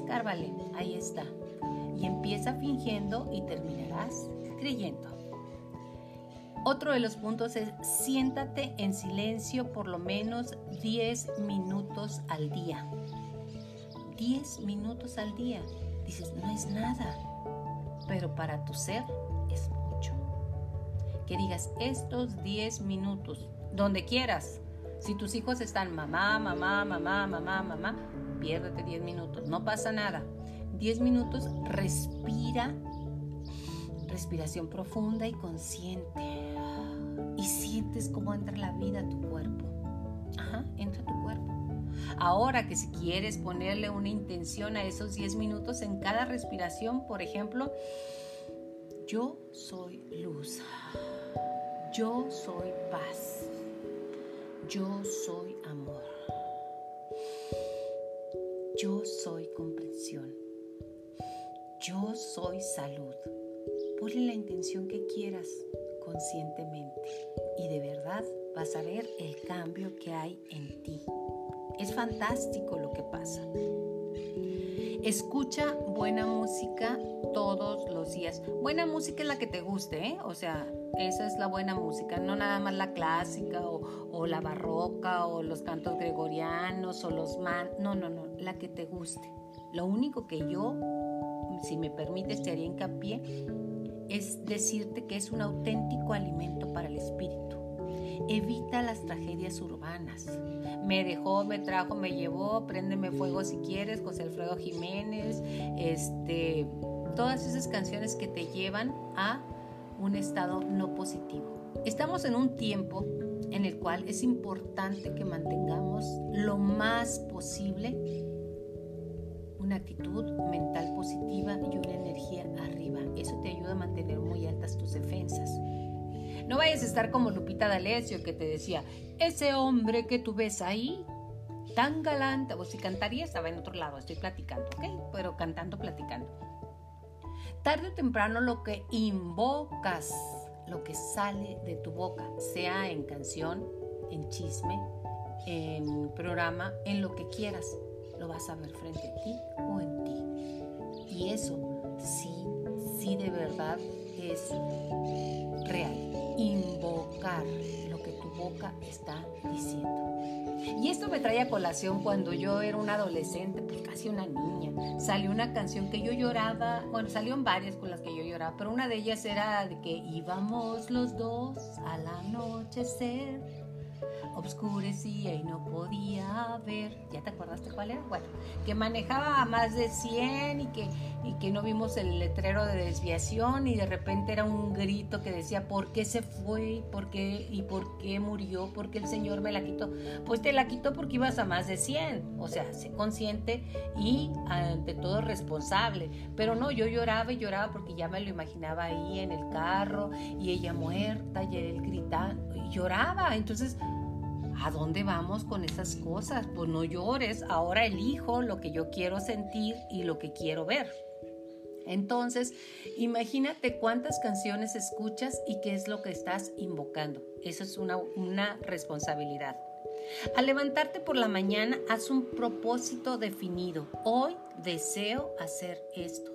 escárvale, ahí está. Y empieza fingiendo y terminarás creyendo. Otro de los puntos es siéntate en silencio por lo menos 10 minutos al día. 10 minutos al día. Dices, no es nada, pero para tu ser es mucho. Que digas estos 10 minutos, donde quieras. Si tus hijos están mamá, mamá, mamá, mamá, mamá, piérdete 10 minutos, no pasa nada. 10 minutos, respira, respiración profunda y consciente. Y sientes cómo entra la vida a tu cuerpo. Ajá, entra a tu cuerpo. Ahora que si quieres ponerle una intención a esos 10 minutos en cada respiración, por ejemplo, yo soy luz, yo soy paz, yo soy yo soy comprensión, yo soy salud. Ponle la intención que quieras conscientemente y de verdad vas a ver el cambio que hay en ti. Es fantástico lo que pasa. Escucha buena música todos los días. Buena música es la que te guste, ¿eh? O sea, esa es la buena música, no nada más la clásica o, la barroca o los cantos gregorianos o los man. No, no, no, la que te guste. Lo único que yo, si me permites, te haría hincapié es decirte que es un auténtico alimento para el espíritu Evita las tragedias urbanas. Me dejó, me trajo, me llevó, préndeme fuego si quieres, José Alfredo Jiménez, este, todas esas canciones que te llevan a un estado no positivo. Estamos en un tiempo en el cual es importante que mantengamos lo más posible una actitud mental positiva y una energía arriba. Eso te ayuda a mantener muy altas tus defensas. No vayas a estar como Lupita D'Alessio que te decía, ese hombre que tú ves ahí, tan galante, o si cantaría estaba en otro lado, estoy platicando, ¿ok? Pero cantando, platicando. Tarde o temprano lo que invocas, lo que sale de tu boca, sea en canción, en chisme, en programa, en lo que quieras, lo vas a ver frente a ti o en ti. Y eso sí, sí de verdad es real. Invocar lo que tu boca está diciendo. Y esto me trae a colación cuando yo era una adolescente, pues casi una niña. Salió una canción que yo lloraba, bueno, salieron varias con las que yo lloraba, pero una de ellas era de que íbamos los dos al anochecer obscurecía y no podía ver. ¿Ya te acordaste cuál era? Bueno, que manejaba a más de 100 y que, y que no vimos el letrero de desviación y de repente era un grito que decía, ¿por qué se fue? ¿Por qué? ¿Y por qué murió? ¿Por qué el Señor me la quitó? Pues te la quitó porque ibas a más de 100. O sea, sé consciente y ante todo responsable. Pero no, yo lloraba y lloraba porque ya me lo imaginaba ahí en el carro y ella muerta y él gritando y lloraba. Entonces, ¿A dónde vamos con esas cosas? Pues no llores, ahora elijo lo que yo quiero sentir y lo que quiero ver. Entonces, imagínate cuántas canciones escuchas y qué es lo que estás invocando. Eso es una, una responsabilidad. Al levantarte por la mañana, haz un propósito definido. Hoy deseo hacer esto.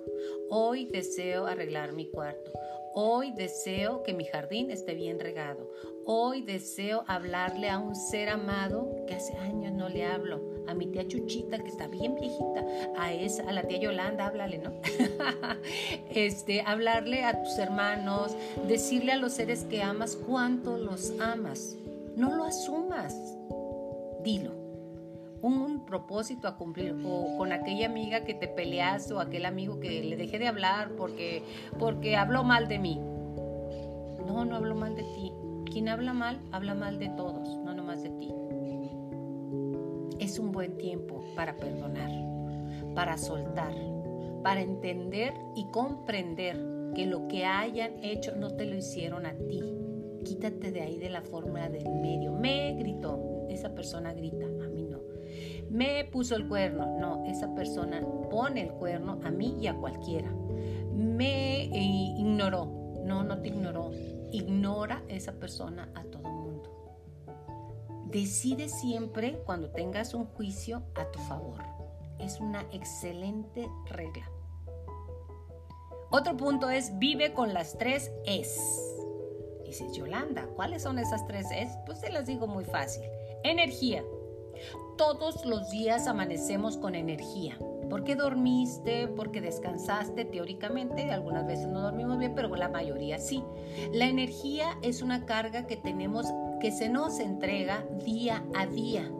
Hoy deseo arreglar mi cuarto. Hoy deseo que mi jardín esté bien regado. Hoy deseo hablarle a un ser amado que hace años no le hablo. A mi tía Chuchita, que está bien viejita. A esa, a la tía Yolanda, háblale, ¿no? [laughs] este, hablarle a tus hermanos, decirle a los seres que amas cuánto los amas. No lo asumas. Dilo un propósito a cumplir o con aquella amiga que te peleaste o aquel amigo que le dejé de hablar porque, porque habló mal de mí. No, no hablo mal de ti. Quien habla mal, habla mal de todos, no nomás de ti. Es un buen tiempo para perdonar, para soltar, para entender y comprender que lo que hayan hecho no te lo hicieron a ti. Quítate de ahí de la fórmula del medio. Me gritó, esa persona grita, me puso el cuerno. No, esa persona pone el cuerno a mí y a cualquiera. Me eh, ignoró. No, no te ignoró. Ignora esa persona a todo mundo. Decide siempre cuando tengas un juicio a tu favor. Es una excelente regla. Otro punto es vive con las tres es. Dices, Yolanda, ¿cuáles son esas tres es? Pues te las digo muy fácil. Energía, todos los días amanecemos con energía. Porque dormiste, porque descansaste teóricamente, algunas veces no dormimos bien, pero la mayoría sí. La energía es una carga que tenemos que se nos entrega día a día.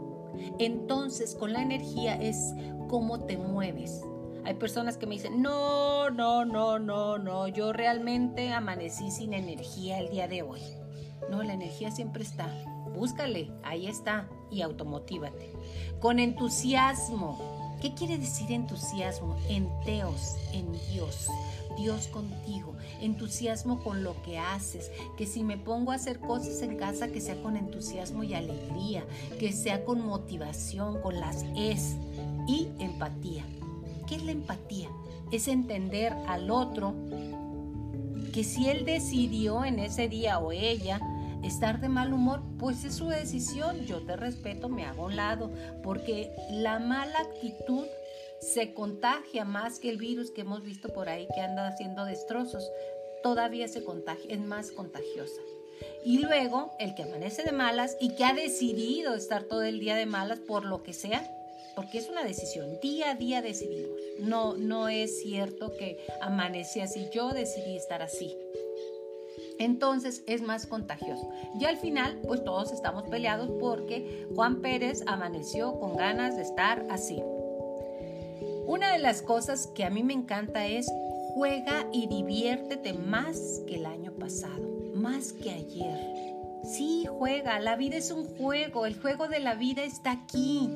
Entonces, con la energía es cómo te mueves. Hay personas que me dicen, no, no, no, no, no, yo realmente amanecí sin energía el día de hoy. No, la energía siempre está. Búscale, ahí está, y automotívate. Con entusiasmo. ¿Qué quiere decir entusiasmo? En Teos, en Dios. Dios contigo, entusiasmo con lo que haces, que si me pongo a hacer cosas en casa, que sea con entusiasmo y alegría, que sea con motivación, con las es y empatía. ¿Qué es la empatía? Es entender al otro que si él decidió en ese día o ella estar de mal humor, pues es su decisión. Yo te respeto, me hago un lado, porque la mala actitud se contagia más que el virus que hemos visto por ahí que anda haciendo destrozos. Todavía se contagia, es más contagiosa. Y luego el que amanece de malas y que ha decidido estar todo el día de malas por lo que sea, porque es una decisión, día a día decidimos. No, no es cierto que amanece así, yo decidí estar así entonces es más contagioso. Y al final, pues todos estamos peleados porque Juan Pérez amaneció con ganas de estar así. Una de las cosas que a mí me encanta es Juega y diviértete más que el año pasado, más que ayer. Sí, juega, la vida es un juego, el juego de la vida está aquí.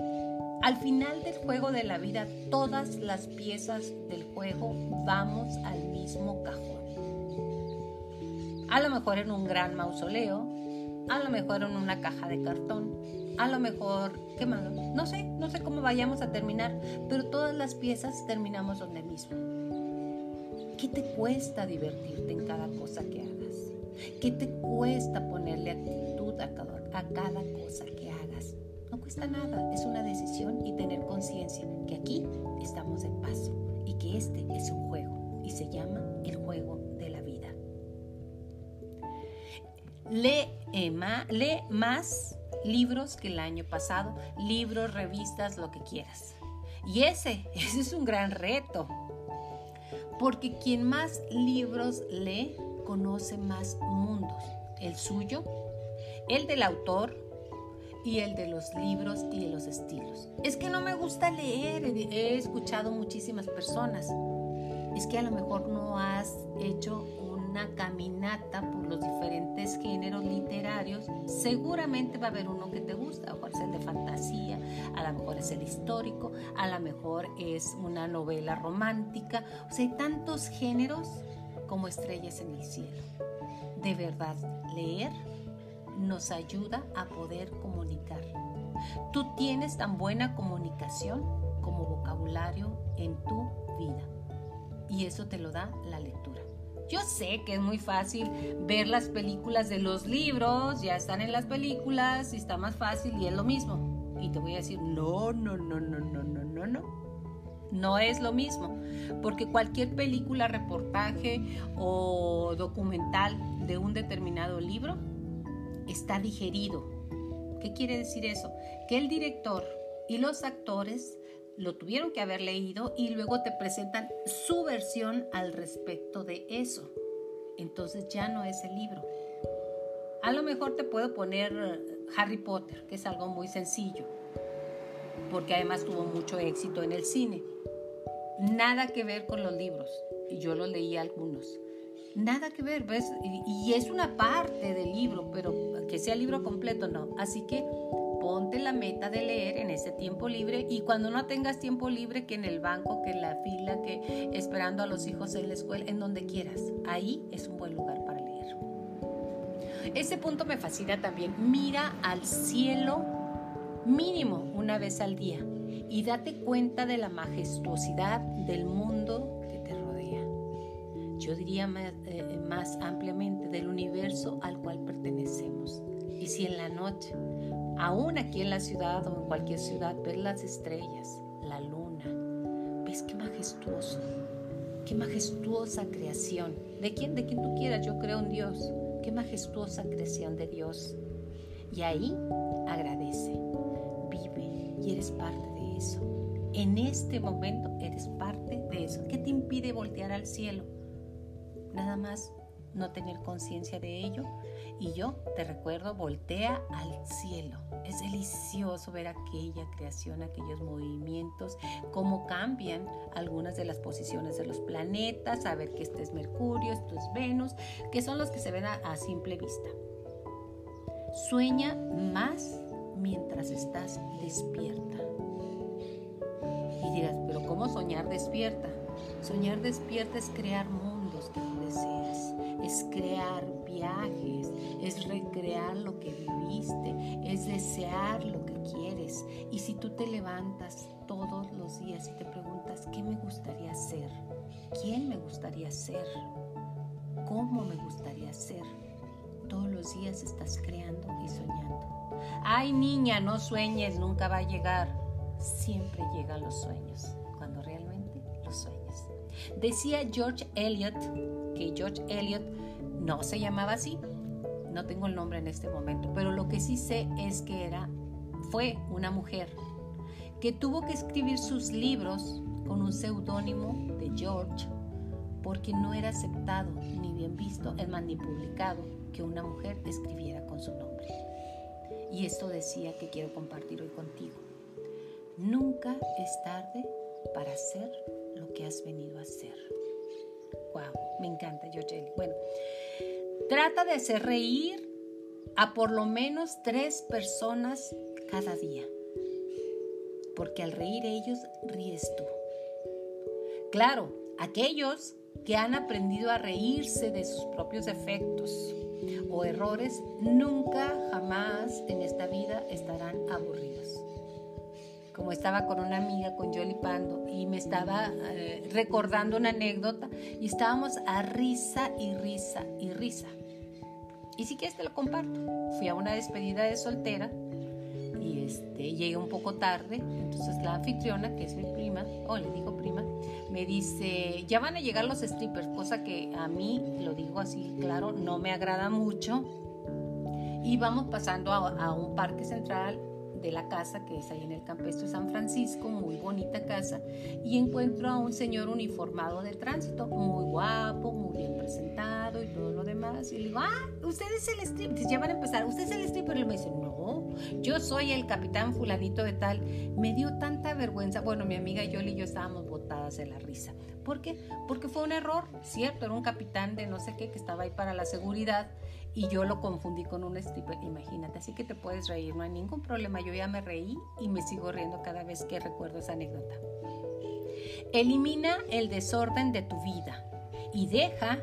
Al final del juego de la vida, todas las piezas del juego vamos al mismo cajón. A lo mejor en un gran mausoleo, a lo mejor en una caja de cartón, a lo mejor, ¿qué más? No sé, no sé cómo vayamos a terminar, pero todas las piezas terminamos donde mismo. ¿Qué te cuesta divertirte en cada cosa que hagas? ¿Qué te cuesta ponerle actitud a cada, a cada cosa que hagas? No cuesta nada, es una decisión y tener conciencia que aquí estamos de paso y que este es un juego y se llama el juego Lee, lee más libros que el año pasado, libros, revistas, lo que quieras. Y ese, [laughs] ese es un gran reto, porque quien más libros lee, conoce más mundos, el suyo, el del autor y el de los libros y de los estilos. Es que no me gusta leer, he escuchado muchísimas personas. Es que a lo mejor no has hecho una caminata por los diferentes géneros literarios, seguramente va a haber uno que te gusta, a lo mejor es el de fantasía, a lo mejor es el histórico, a lo mejor es una novela romántica, o sea, hay tantos géneros como estrellas en el cielo. De verdad, leer nos ayuda a poder comunicar. Tú tienes tan buena comunicación como vocabulario en tu vida y eso te lo da la lectura. Yo sé que es muy fácil ver las películas de los libros, ya están en las películas y está más fácil y es lo mismo. Y te voy a decir, no, no, no, no, no, no, no, no. No es lo mismo, porque cualquier película, reportaje o documental de un determinado libro está digerido. ¿Qué quiere decir eso? Que el director y los actores lo tuvieron que haber leído y luego te presentan su versión al respecto de eso. Entonces ya no es el libro. A lo mejor te puedo poner eh, Harry Potter, que es algo muy sencillo, porque además tuvo mucho éxito en el cine. Nada que ver con los libros, y yo los leí algunos. Nada que ver, ¿ves? Y, y es una parte del libro, pero que sea libro completo, no. Así que ponte la meta de leer en ese tiempo libre y cuando no tengas tiempo libre, que en el banco, que en la fila, que esperando a los hijos en la escuela, en donde quieras. Ahí es un buen lugar para leer. Ese punto me fascina también. Mira al cielo mínimo una vez al día y date cuenta de la majestuosidad del mundo que te rodea. Yo diría más, eh, más ampliamente del universo al cual pertenecemos. Y si en la noche Aún aquí en la ciudad o en cualquier ciudad, ves las estrellas, la luna. ¿Ves qué majestuoso? Qué majestuosa creación. ¿De quién? De quien tú quieras. Yo creo en Dios. Qué majestuosa creación de Dios. Y ahí agradece, vive y eres parte de eso. En este momento eres parte de eso. ¿Qué te impide voltear al cielo? Nada más no tener conciencia de ello. Y yo te recuerdo, voltea al cielo. Es delicioso ver aquella creación, aquellos movimientos, cómo cambian algunas de las posiciones de los planetas, saber que este es Mercurio, esto es Venus, que son los que se ven a, simple vista. Sueña más mientras estás despierta. Y dirás, pero ¿cómo soñar despierta? Soñar despierta es crear mundos que tú deseas es crear viajes, es recrear lo que viviste, es desear lo que quieres. Y si tú te levantas todos los días y te preguntas, ¿qué me gustaría ser? ¿Quién me gustaría ser? ¿Cómo me gustaría ser? Todos los días estás creando y soñando. Ay niña, no sueñes, nunca va a llegar. Siempre llegan los sueños, cuando realmente los sueñas. Decía George Eliot que George Eliot no se llamaba así. No tengo el nombre en este momento, pero lo que sí sé es que era fue una mujer que tuvo que escribir sus libros con un seudónimo de George porque no era aceptado ni bien visto, es más, ni publicado que una mujer escribiera con su nombre. Y esto decía que quiero compartir hoy contigo. Nunca es tarde para hacer lo que has venido a hacer. Wow, me encanta, Yocheli. Bueno, trata de hacer reír a por lo menos tres personas cada día. Porque al reír ellos, ríes tú. Claro, aquellos que han aprendido a reírse de sus propios defectos o errores, nunca, jamás en esta vida estarán aburridos. Como estaba con una amiga, con Yoli Pando, y me estaba eh, recordando una anécdota, y estábamos a risa y risa y risa. Y si quieres te lo comparto. Fui a una despedida de soltera y este, llegué un poco tarde, entonces la anfitriona, que es mi prima, o le digo prima, me dice, ya van a llegar los strippers, cosa que a mí, lo digo así, claro, no me agrada mucho. Y vamos pasando a, a un parque central de la casa que es ahí en el campestre San Francisco, muy bonita casa, y encuentro a un señor uniformado de tránsito, muy guapo, muy bien presentado y todo lo demás. Y le digo, ah, usted es el stripper, ya van a empezar, usted es el stripper. Y me dice, no, yo soy el capitán fulanito de tal. Me dio tanta vergüenza. Bueno, mi amiga Yoli y yo estábamos botadas de la risa. ¿Por qué? Porque fue un error, cierto, era un capitán de no sé qué que estaba ahí para la seguridad y yo lo confundí con un stripper, imagínate, así que te puedes reír, no hay ningún problema, yo ya me reí y me sigo riendo cada vez que recuerdo esa anécdota. Elimina el desorden de tu vida y deja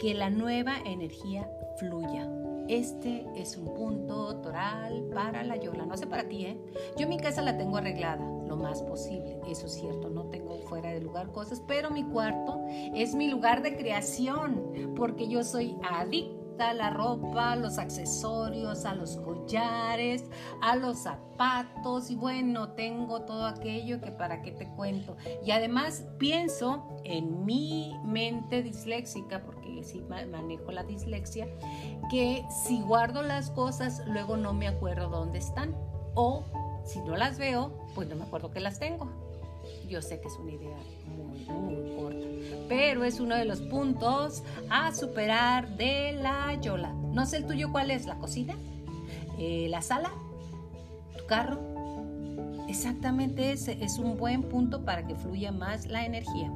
que la nueva energía fluya. Este es un punto toral para la Yola. No sé para ti, ¿eh? Yo mi casa la tengo arreglada lo más posible. Eso es cierto, no tengo fuera de lugar cosas, pero mi cuarto es mi lugar de creación porque yo soy adicta la ropa, los accesorios, a los collares, a los zapatos y bueno, tengo todo aquello que para qué te cuento. Y además pienso en mi mente disléxica, porque sí manejo la dislexia, que si guardo las cosas, luego no me acuerdo dónde están. O si no las veo, pues no me acuerdo que las tengo. Yo sé que es una idea muy, muy corta, pero es uno de los puntos a superar de la Yola. No sé el tuyo cuál es, la cocina, eh, la sala, tu carro. Exactamente ese es un buen punto para que fluya más la energía.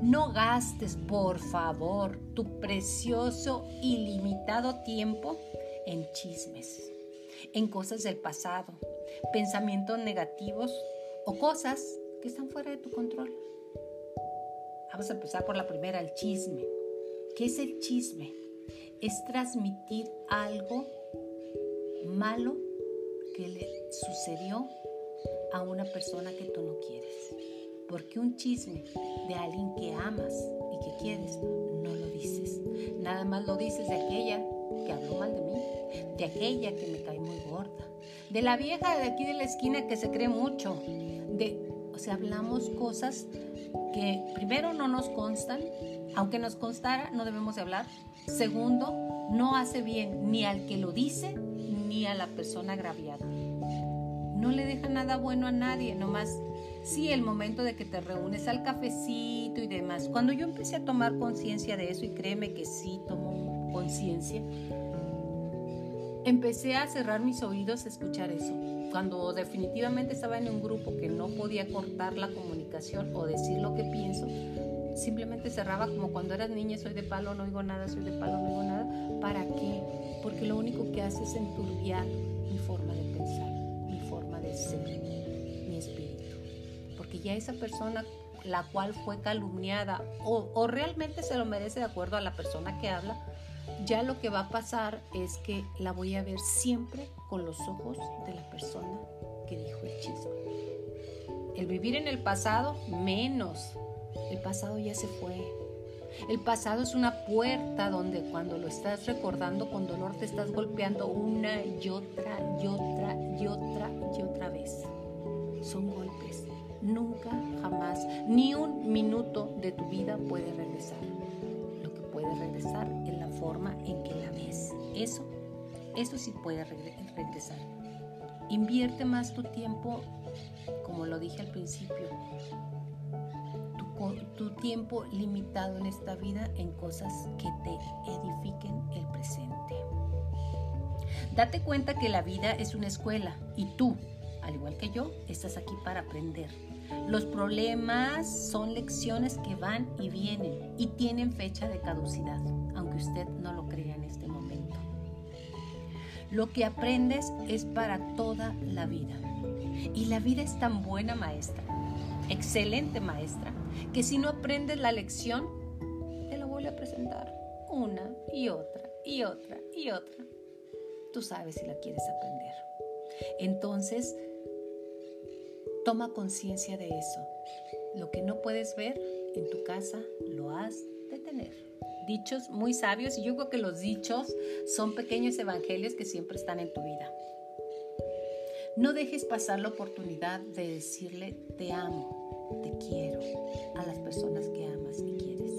No gastes, por favor, tu precioso, ilimitado tiempo en chismes, en cosas del pasado, pensamientos negativos o cosas que están fuera de tu control. Vamos a empezar por la primera, el chisme. ¿Qué es el chisme? Es transmitir algo malo que le sucedió a una persona que tú no quieres. Porque un chisme de alguien que amas y que quieres, no lo dices. Nada más lo dices de aquella que habló mal de mí, de aquella que me cae muy gorda, de la vieja de aquí de la esquina que se cree mucho, de o sea, hablamos cosas que primero no nos constan, aunque nos constara, no debemos de hablar. Segundo, no hace bien ni al que lo dice ni a la persona agraviada. No le deja nada bueno a nadie, nomás sí el momento de que te reúnes al cafecito y demás. Cuando yo empecé a tomar conciencia de eso, y créeme que sí tomo conciencia, empecé a cerrar mis oídos a escuchar eso cuando definitivamente estaba en un grupo que no podía cortar la comunicación o decir lo que pienso, simplemente cerraba como cuando eras niña, soy de palo, no oigo nada, soy de palo, no oigo nada. ¿Para qué? Porque lo único que hace es enturbiar mi forma de pensar, mi forma de ser, mi espíritu. Porque ya esa persona la cual fue calumniada o, o realmente se lo merece de acuerdo a la persona que habla, ya lo que va a pasar es que la voy a ver siempre con los ojos de la persona que dijo el chisme. El vivir en el pasado, menos. El pasado ya se fue. El pasado es una puerta donde cuando lo estás recordando con dolor te estás golpeando una y otra y otra y otra y otra vez. Son golpes. Nunca, jamás, ni un minuto de tu vida puede regresar. Lo que puede regresar es la forma en que la ves. Eso, eso sí puede regresar. Invierte más tu tiempo, como lo dije al principio, tu, tu tiempo limitado en esta vida en cosas que te edifiquen el presente. Date cuenta que la vida es una escuela y tú, al igual que yo, estás aquí para aprender. Los problemas son lecciones que van y vienen y tienen fecha de caducidad, aunque usted no lo crea en este momento. Lo que aprendes es para toda la vida. Y la vida es tan buena maestra, excelente maestra, que si no aprendes la lección, te la vuelve a presentar una y otra y otra y otra. Tú sabes si la quieres aprender. Entonces, toma conciencia de eso. Lo que no puedes ver en tu casa, lo has de tener. Dichos muy sabios y yo creo que los dichos son pequeños evangelios que siempre están en tu vida. No dejes pasar la oportunidad de decirle te amo, te quiero a las personas que amas y quieres.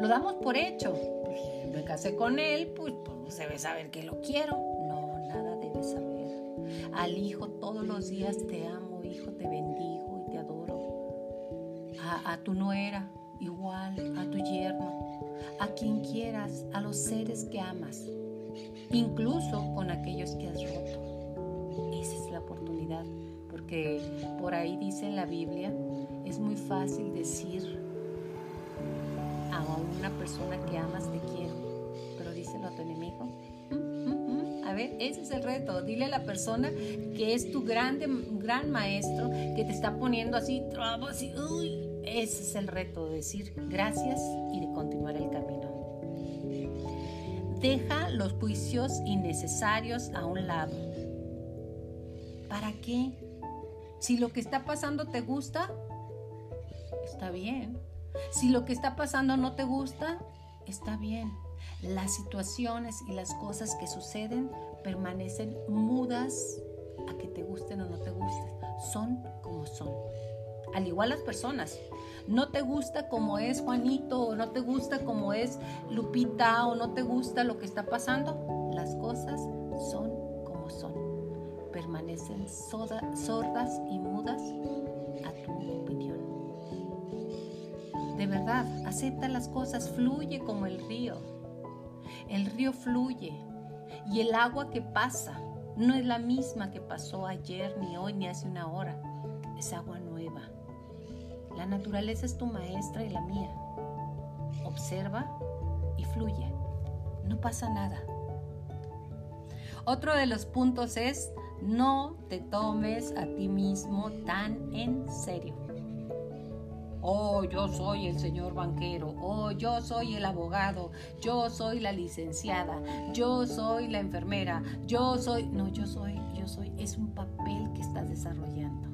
Lo damos por hecho. Pues, me casé con él, pues, pues debe saber que lo quiero. No, nada debe saber. Al hijo todos los días te amo, hijo, te bendigo y te adoro. A, tu nuera, igual, a tu yerno, a quien quieras, a los seres que amas, incluso con aquellos que has roto oportunidad, porque por ahí dice en la Biblia, es muy fácil decir a una persona que amas te quiero, pero díselo a tu enemigo. Ese es el reto. Dile a la persona que es tu grande, gran maestro, que te está poniendo así, trabas y uy. Ese es el reto de decir gracias y de continuar el camino. Deja los juicios innecesarios a un lado ¿Para qué? Si lo que está pasando te gusta, está bien. Si lo que está pasando no te gusta, está bien. Las situaciones y las cosas que suceden permanecen mudas a que te gusten o no te gusten. Son como son. Al igual las personas. No te gusta como es Juanito o no te gusta como es Lupita o no te gusta lo que está pasando. Las cosas son como son permanecen sordas y mudas a tu opinión. De verdad, acepta las cosas, fluye como el río. El río fluye y el agua que pasa no es la misma que pasó ayer, ni hoy, ni hace una hora. Es agua nueva. La naturaleza es tu maestra y la mía. Observa y fluye. No pasa nada. Otro de los puntos es no te tomes a ti mismo tan en serio. Oh, yo soy el señor banquero. Oh, yo soy el abogado. Yo soy la licenciada. Yo soy la enfermera. Yo soy... No, yo soy, yo soy. Es un papel que estás desarrollando.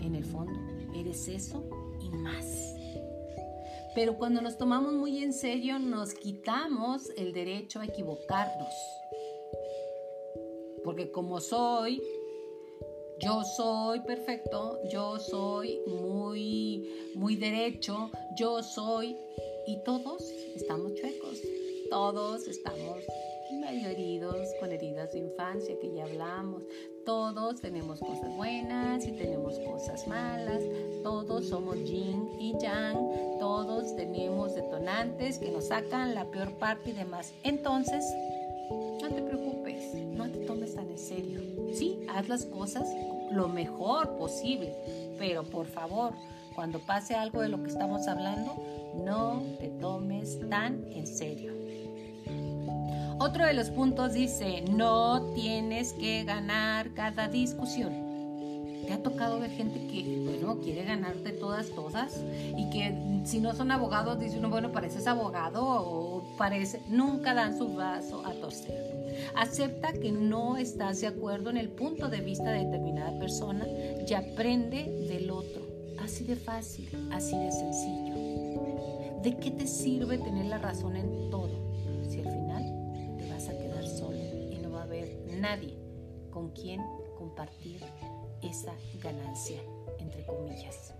En el fondo, eres eso y más. Pero cuando nos tomamos muy en serio, nos quitamos el derecho a equivocarnos porque como soy, yo soy perfecto, yo soy muy, muy derecho, yo soy, y todos estamos chuecos, todos estamos medio heridos, con heridas de infancia que ya hablamos, todos tenemos cosas buenas y tenemos cosas malas, todos somos yin y yang, todos tenemos detonantes que nos sacan la peor parte y demás. Entonces, no te preocupes, no te tomes tan en serio. Sí, haz las cosas lo mejor posible, pero por favor, cuando pase algo de lo que estamos hablando, no te tomes tan en serio. Otro de los puntos dice, no tienes que ganar cada discusión. ¿Te ha tocado ver gente que, bueno, quiere ganarte todas, todas? Y que si no son abogados, dice uno, bueno, pareces abogado o parece, nunca dan su vaso a torcer. Acepta que no estás de acuerdo en el punto de vista de determinada persona y aprende del otro. Así de fácil, así de sencillo. ¿De qué te sirve tener la razón en todo si al final te vas a quedar solo y no va a haber nadie con quien compartir esa ganancia, entre comillas?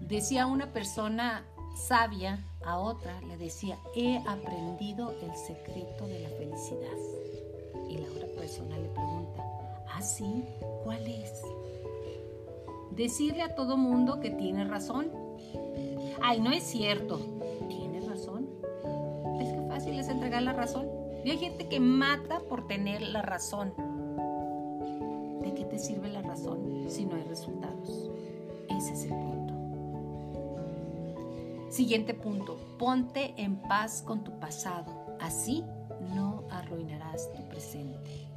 Decía una persona sabia a otra le decía, he aprendido el secreto de la felicidad. Y la otra persona le pregunta, ¿ah, sí? ¿Cuál es? Decirle a todo mundo que tiene razón. Ay, no es cierto. ¿Tiene razón? Es que fácil es entregar la razón. Y hay gente que mata por tener la razón. ¿De qué te sirve la razón si no hay resultados? Ese es el punto. Siguiente punto, ponte en paz con tu pasado. Así no arruinarás tu presente.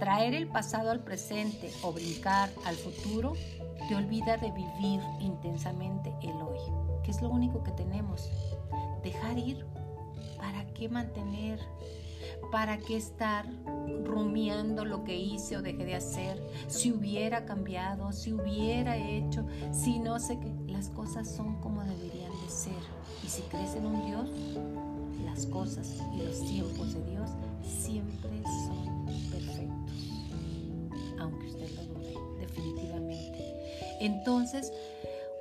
Traer el pasado al presente o brincar al futuro te olvida de vivir intensamente el hoy, que es lo único que tenemos. Dejar ir, ¿para qué mantener? ¿Para qué estar rumiando lo que hice o dejé de hacer? Si hubiera cambiado, si hubiera hecho, si no sé qué, cosas son como deberían de ser. Y si crees en un Dios, las cosas y los tiempos de Dios siempre son perfectos, aunque usted lo dude, definitivamente. Entonces,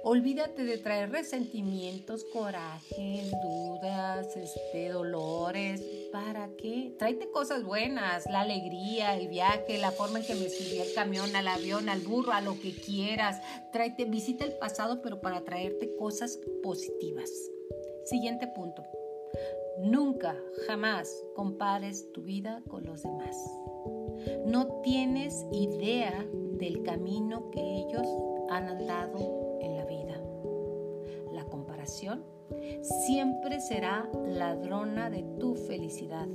olvídate de traer resentimientos, corajes, dudas, este, dolores. ¿Para qué? Tráete cosas buenas, la alegría, el viaje, la forma en que me subí al camión, al avión, al burro, a lo que quieras. Tráete, visita el pasado, pero para traerte cosas positivas. Siguiente punto. Nunca, jamás compares tu vida con los demás. No tienes idea del camino que ellos han andado en la vida. La comparación siempre será ladrona de tu felicidad.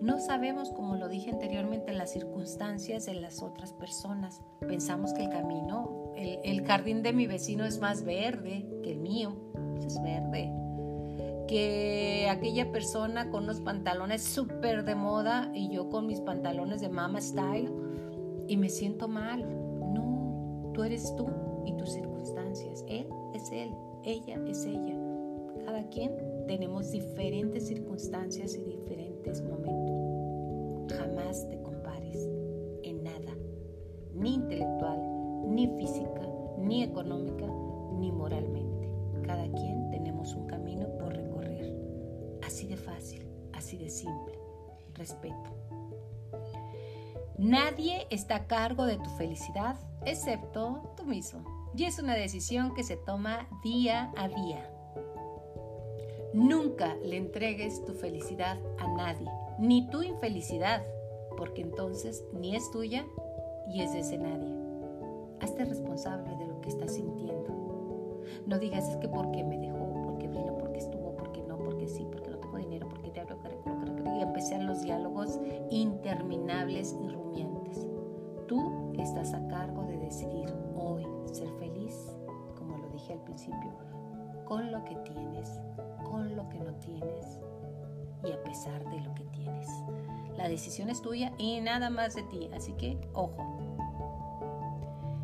No sabemos, como lo dije anteriormente, las circunstancias de las otras personas. Pensamos que el camino, el, el jardín de mi vecino es más verde que el mío. Es verde que aquella persona con unos pantalones súper de moda y yo con mis pantalones de mama style y me siento mal. No, tú eres tú y tus circunstancias. Él es él, ella es ella. Cada quien tenemos diferentes circunstancias y diferentes momentos. Jamás te compares en nada, ni intelectual, ni física, ni económica, ni moralmente. Cada quien tenemos un camino por Así de fácil, así de simple. Respeto. Nadie está a cargo de tu felicidad excepto tú mismo. Y es una decisión que se toma día a día. Nunca le entregues tu felicidad a nadie, ni tu infelicidad, porque entonces ni es tuya y es de ese nadie. Hazte responsable de lo que estás sintiendo. No digas es que porque me dejó, porque vino, porque estuvo, porque no, porque sí, porque y empiezan los diálogos interminables y rumiantes. Tú estás a cargo de decidir feliz, como lo dije al principio, con lo que tienes, con lo que no tienes y a pesar de lo que tienes. La decisión es tuya y nada más de ti, así que ojo.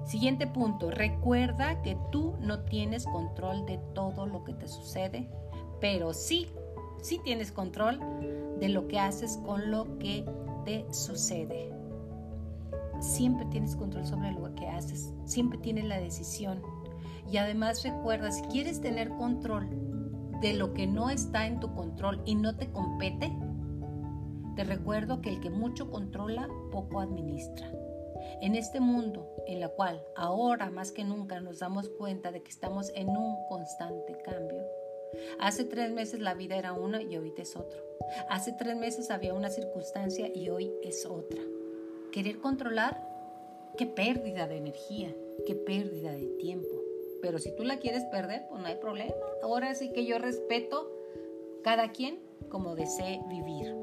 Siguiente punto, recuerda que tú no tienes control de todo lo que te sucede, pero sí sí tienes control de lo que haces con lo que te sucede. Siempre tienes control sobre lo que haces, siempre tienes la decisión. Y además recuerda, si quieres tener control de lo que no está en tu control y no te compete, te recuerdo que el que mucho controla, poco administra. En este mundo en el cual ahora más que nunca nos damos cuenta de que estamos en un constante cambio, Hace tres meses la vida era una y hoy es otro. Hace tres meses había una circunstancia y hoy es otra. Querer controlar, qué pérdida de energía, qué pérdida de tiempo. Pero si tú la quieres perder, pues no hay problema. Ahora sí que yo respeto cada quien como desee vivir.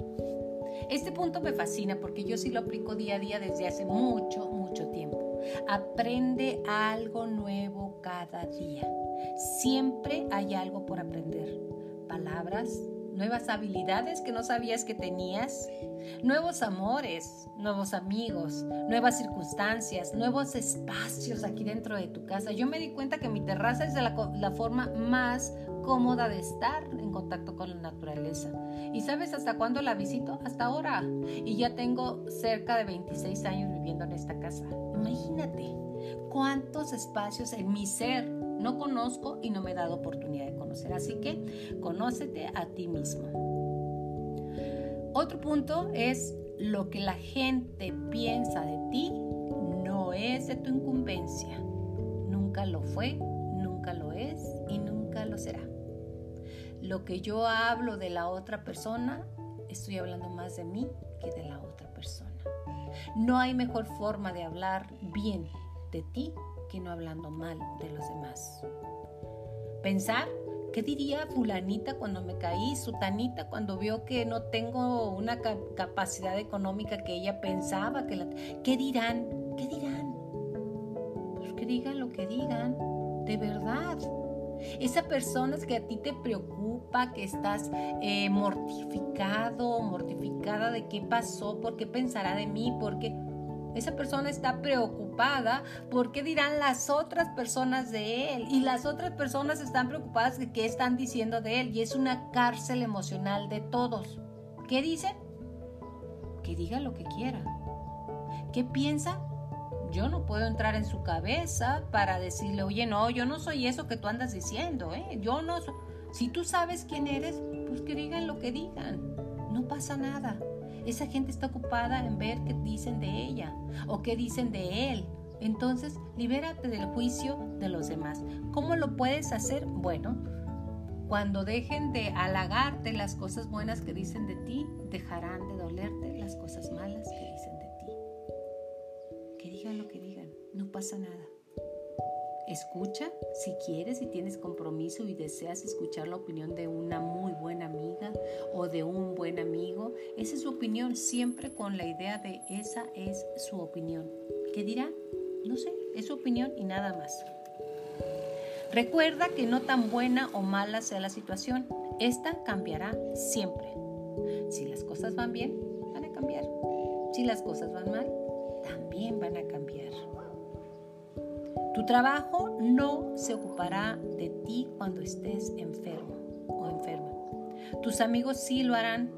Este punto me fascina porque yo sí lo aplico día a día desde hace mucho, mucho tiempo. Aprende algo nuevo cada día. Siempre hay algo por aprender. Palabras, nuevas habilidades que no sabías que tenías, nuevos amores, nuevos amigos, nuevas circunstancias, nuevos espacios aquí dentro de tu casa. Yo me di cuenta que mi terraza es la, la forma más cómoda de estar en contacto con la naturaleza. ¿Y sabes hasta cuándo la visito? Hasta ahora. Y ya tengo cerca de 26 años viviendo en esta casa. Imagínate cuántos espacios en mi ser no conozco y no me he dado oportunidad de conocer. Así que conócete a ti mismo. Otro punto es lo que la gente piensa de ti no es de tu incumbencia. Nunca lo fue, nunca lo es y nunca lo será. Lo que yo hablo de la otra persona, estoy hablando más de mí que de la otra persona. No hay mejor forma de hablar bien de ti que no hablando mal de los demás. Pensar ¿Qué diría fulanita cuando me caí? Sutanita cuando vio que no tengo una capacidad económica que ella pensaba que la... ¿Qué dirán? ¿Qué dirán? Pues que digan lo que digan, de verdad. Esa persona que a ti te preocupa, que estás eh, mortificado, mortificada de qué pasó, por qué pensará de mí, porque esa persona está preocupada por qué dirán las otras personas de él. Y las otras personas están preocupadas de qué están diciendo de él. Y es una cárcel emocional de todos. ¿Qué dicen? Que diga lo que quiera. ¿Qué piensa? Yo no puedo entrar en su cabeza para decirle, oye, no, yo no soy eso que tú andas diciendo, ¿eh? Yo no soy... Si tú sabes quién eres, pues que digan lo que digan. No pasa nada. Esa gente está ocupada en ver qué dicen de ella o qué dicen de él. Entonces, libérate del juicio de los demás. ¿Cómo lo puedes hacer? Bueno, cuando dejen de halagarte las cosas buenas que dicen de ti, dejarán de dolerte las cosas malas que dicen de ti. Que digan lo que digan, no pasa nada. Escucha si quieres, si tienes compromiso y deseas escuchar la opinión de una muy buena amiga o de un buen amigo. Esa es su opinión, siempre con la idea de esa es su opinión. ¿Qué dirá? No sé, es su opinión y nada más. Recuerda que no tan buena o mala sea la situación, esta cambiará siempre. Si las cosas van bien, van a cambiar. Si las cosas van mal, también van a cambiar. Tu trabajo no se ocupará de ti cuando estés enfermo o enferma. Tus amigos sí lo harán.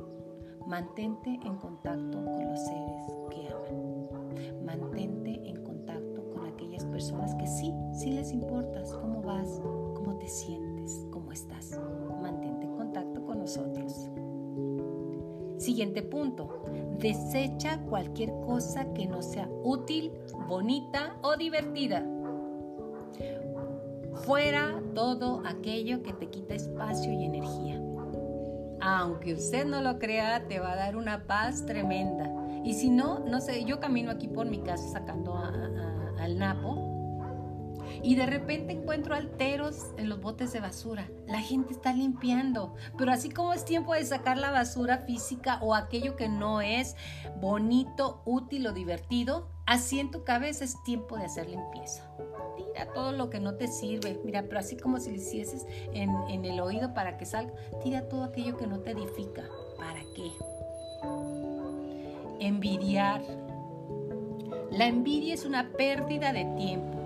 Mantente en contacto con los seres que aman. Mantente en contacto con aquellas personas que sí, sí les importas. ¿Cómo vas? ¿Cómo te sientes? ¿Cómo estás? Mantente en contacto con nosotros. Siguiente punto. Desecha cualquier cosa que no sea útil, bonita o divertida. Fuera todo aquello que te quita espacio y energía. Aunque usted no lo crea, te va a dar una paz tremenda. Y si no, no sé, yo camino aquí por mi casa sacando al Napo y de repente encuentro alteros en los botes de basura. La gente está limpiando, pero así como es tiempo de sacar la basura física o aquello que no es bonito, útil o divertido, así en tu cabeza es tiempo de hacer limpieza tira todo lo que no te sirve. Mira, pero así como si lo hicieses en, en el oído para que salga, tira todo aquello que no te edifica. ¿Para qué? Envidiar. La envidia es una pérdida de tiempo.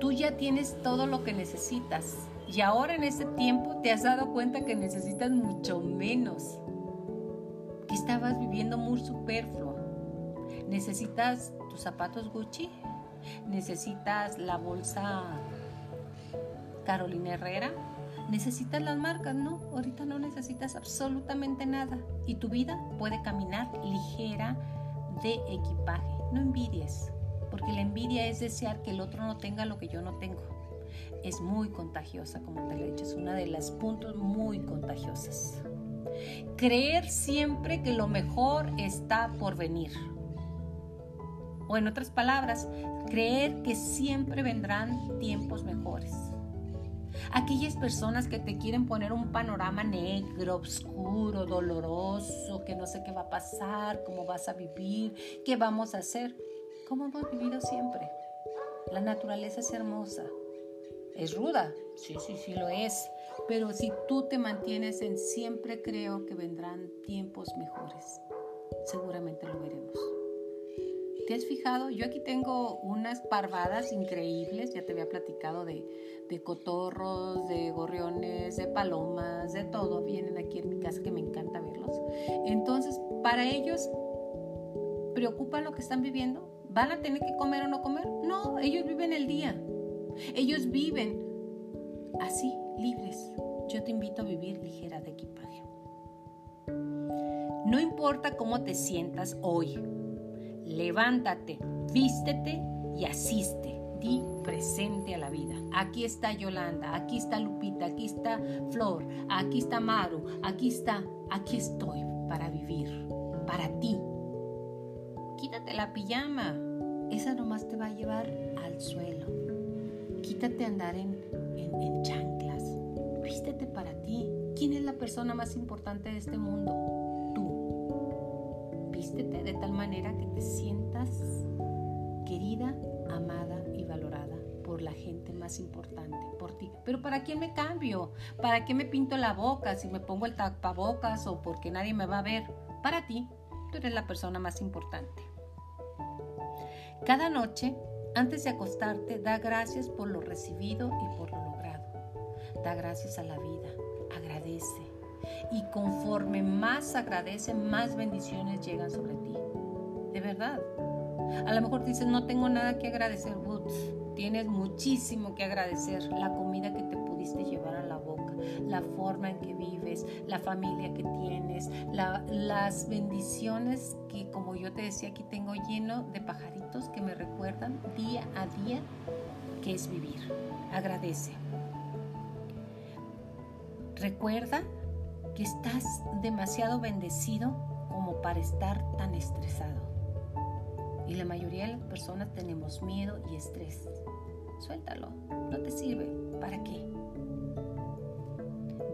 Tú ya tienes todo lo que necesitas y ahora en este tiempo te has dado cuenta que necesitas mucho menos. Que estabas viviendo muy superfluo. Necesitas tus zapatos Gucci, necesitas la bolsa Carolina Herrera, necesitas las marcas, no, ahorita no necesitas absolutamente nada y tu vida puede caminar ligera de equipaje. No envidies, porque la envidia es desear que el otro no tenga lo que yo no tengo. Es muy contagiosa, como te lo he dicho, es una de las puntos muy contagiosas. Creer siempre que lo mejor está por venir. O en otras palabras, creer que siempre vendrán tiempos mejores. Aquellas personas que te quieren poner un panorama negro, oscuro, doloroso, que no sé qué va a pasar, cómo vas a vivir, qué vamos a hacer, como hemos vivido siempre. La naturaleza es hermosa. Es ruda, sí, sí, sí lo es. Pero si tú te mantienes en siempre creo que vendrán tiempos mejores, seguramente lo veremos. ¿Te has fijado? Yo aquí tengo unas parvadas increíbles, ya te había platicado de, de cotorros, de gorriones, de palomas, de todo. Vienen aquí en mi casa que me encanta verlos. Entonces, para ellos, ¿preocupa lo que están viviendo? ¿Van a tener que comer o no comer? No, ellos viven el día. Ellos viven así, libres. Yo te invito a vivir ligera de equipaje. No importa cómo te sientas hoy, levántate, vístete y asiste. Di presente a la vida. Aquí está Yolanda, aquí está Lupita, aquí está Flor, aquí está Maru, aquí está, aquí estoy para vivir, para ti. Quítate la pijama. Esa nomás te va a llevar al suelo. Quítate andar en, en, chanclas. Vístete para ti. ¿Quién es la persona más importante de este mundo? Tú. Vístete de tal manera que te sientas querida, amada y valorada por la gente más importante, por ti. Pero ¿para quién me cambio? ¿Para qué me pinto la boca si me pongo el tapabocas o porque nadie me va a ver? Para ti, tú eres la persona más importante. Cada noche, antes de acostarte, da gracias por lo recibido y por lo logrado. Da gracias a la vida, agradece. Y conforme más agradece, más bendiciones llegan sobre ti. De verdad. A lo mejor dices, no tengo nada que agradecer, Woods. Tienes muchísimo que agradecer. La comida que te pudiste llevar a la boca, la forma en que vives, la familia que tienes, las bendiciones que, como yo te decía, aquí tengo lleno de pajaritos que me recuerdan día a día que es vivir. Agradece. Recuerda que estás demasiado bendecido como para estar tan estresado. Y la mayoría de las personas tenemos miedo y estrés. Suéltalo, no te sirve. ¿Para qué?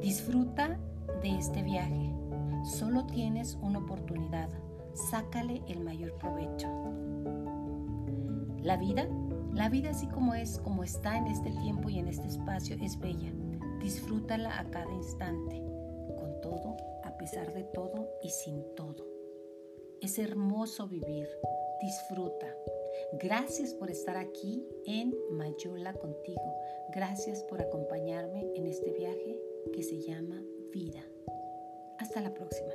Disfruta de este viaje. Solo tienes una oportunidad. Sácale el mayor provecho. La vida, la vida así como es, como está en este tiempo y en este espacio, es bella. Disfrútala a cada instante, con todo, a pesar de todo y sin todo. Es hermoso vivir disfruta. Gracias por estar aquí en Mayola contigo. Gracias por acompañarme en este viaje que se llama vida. Hasta la próxima.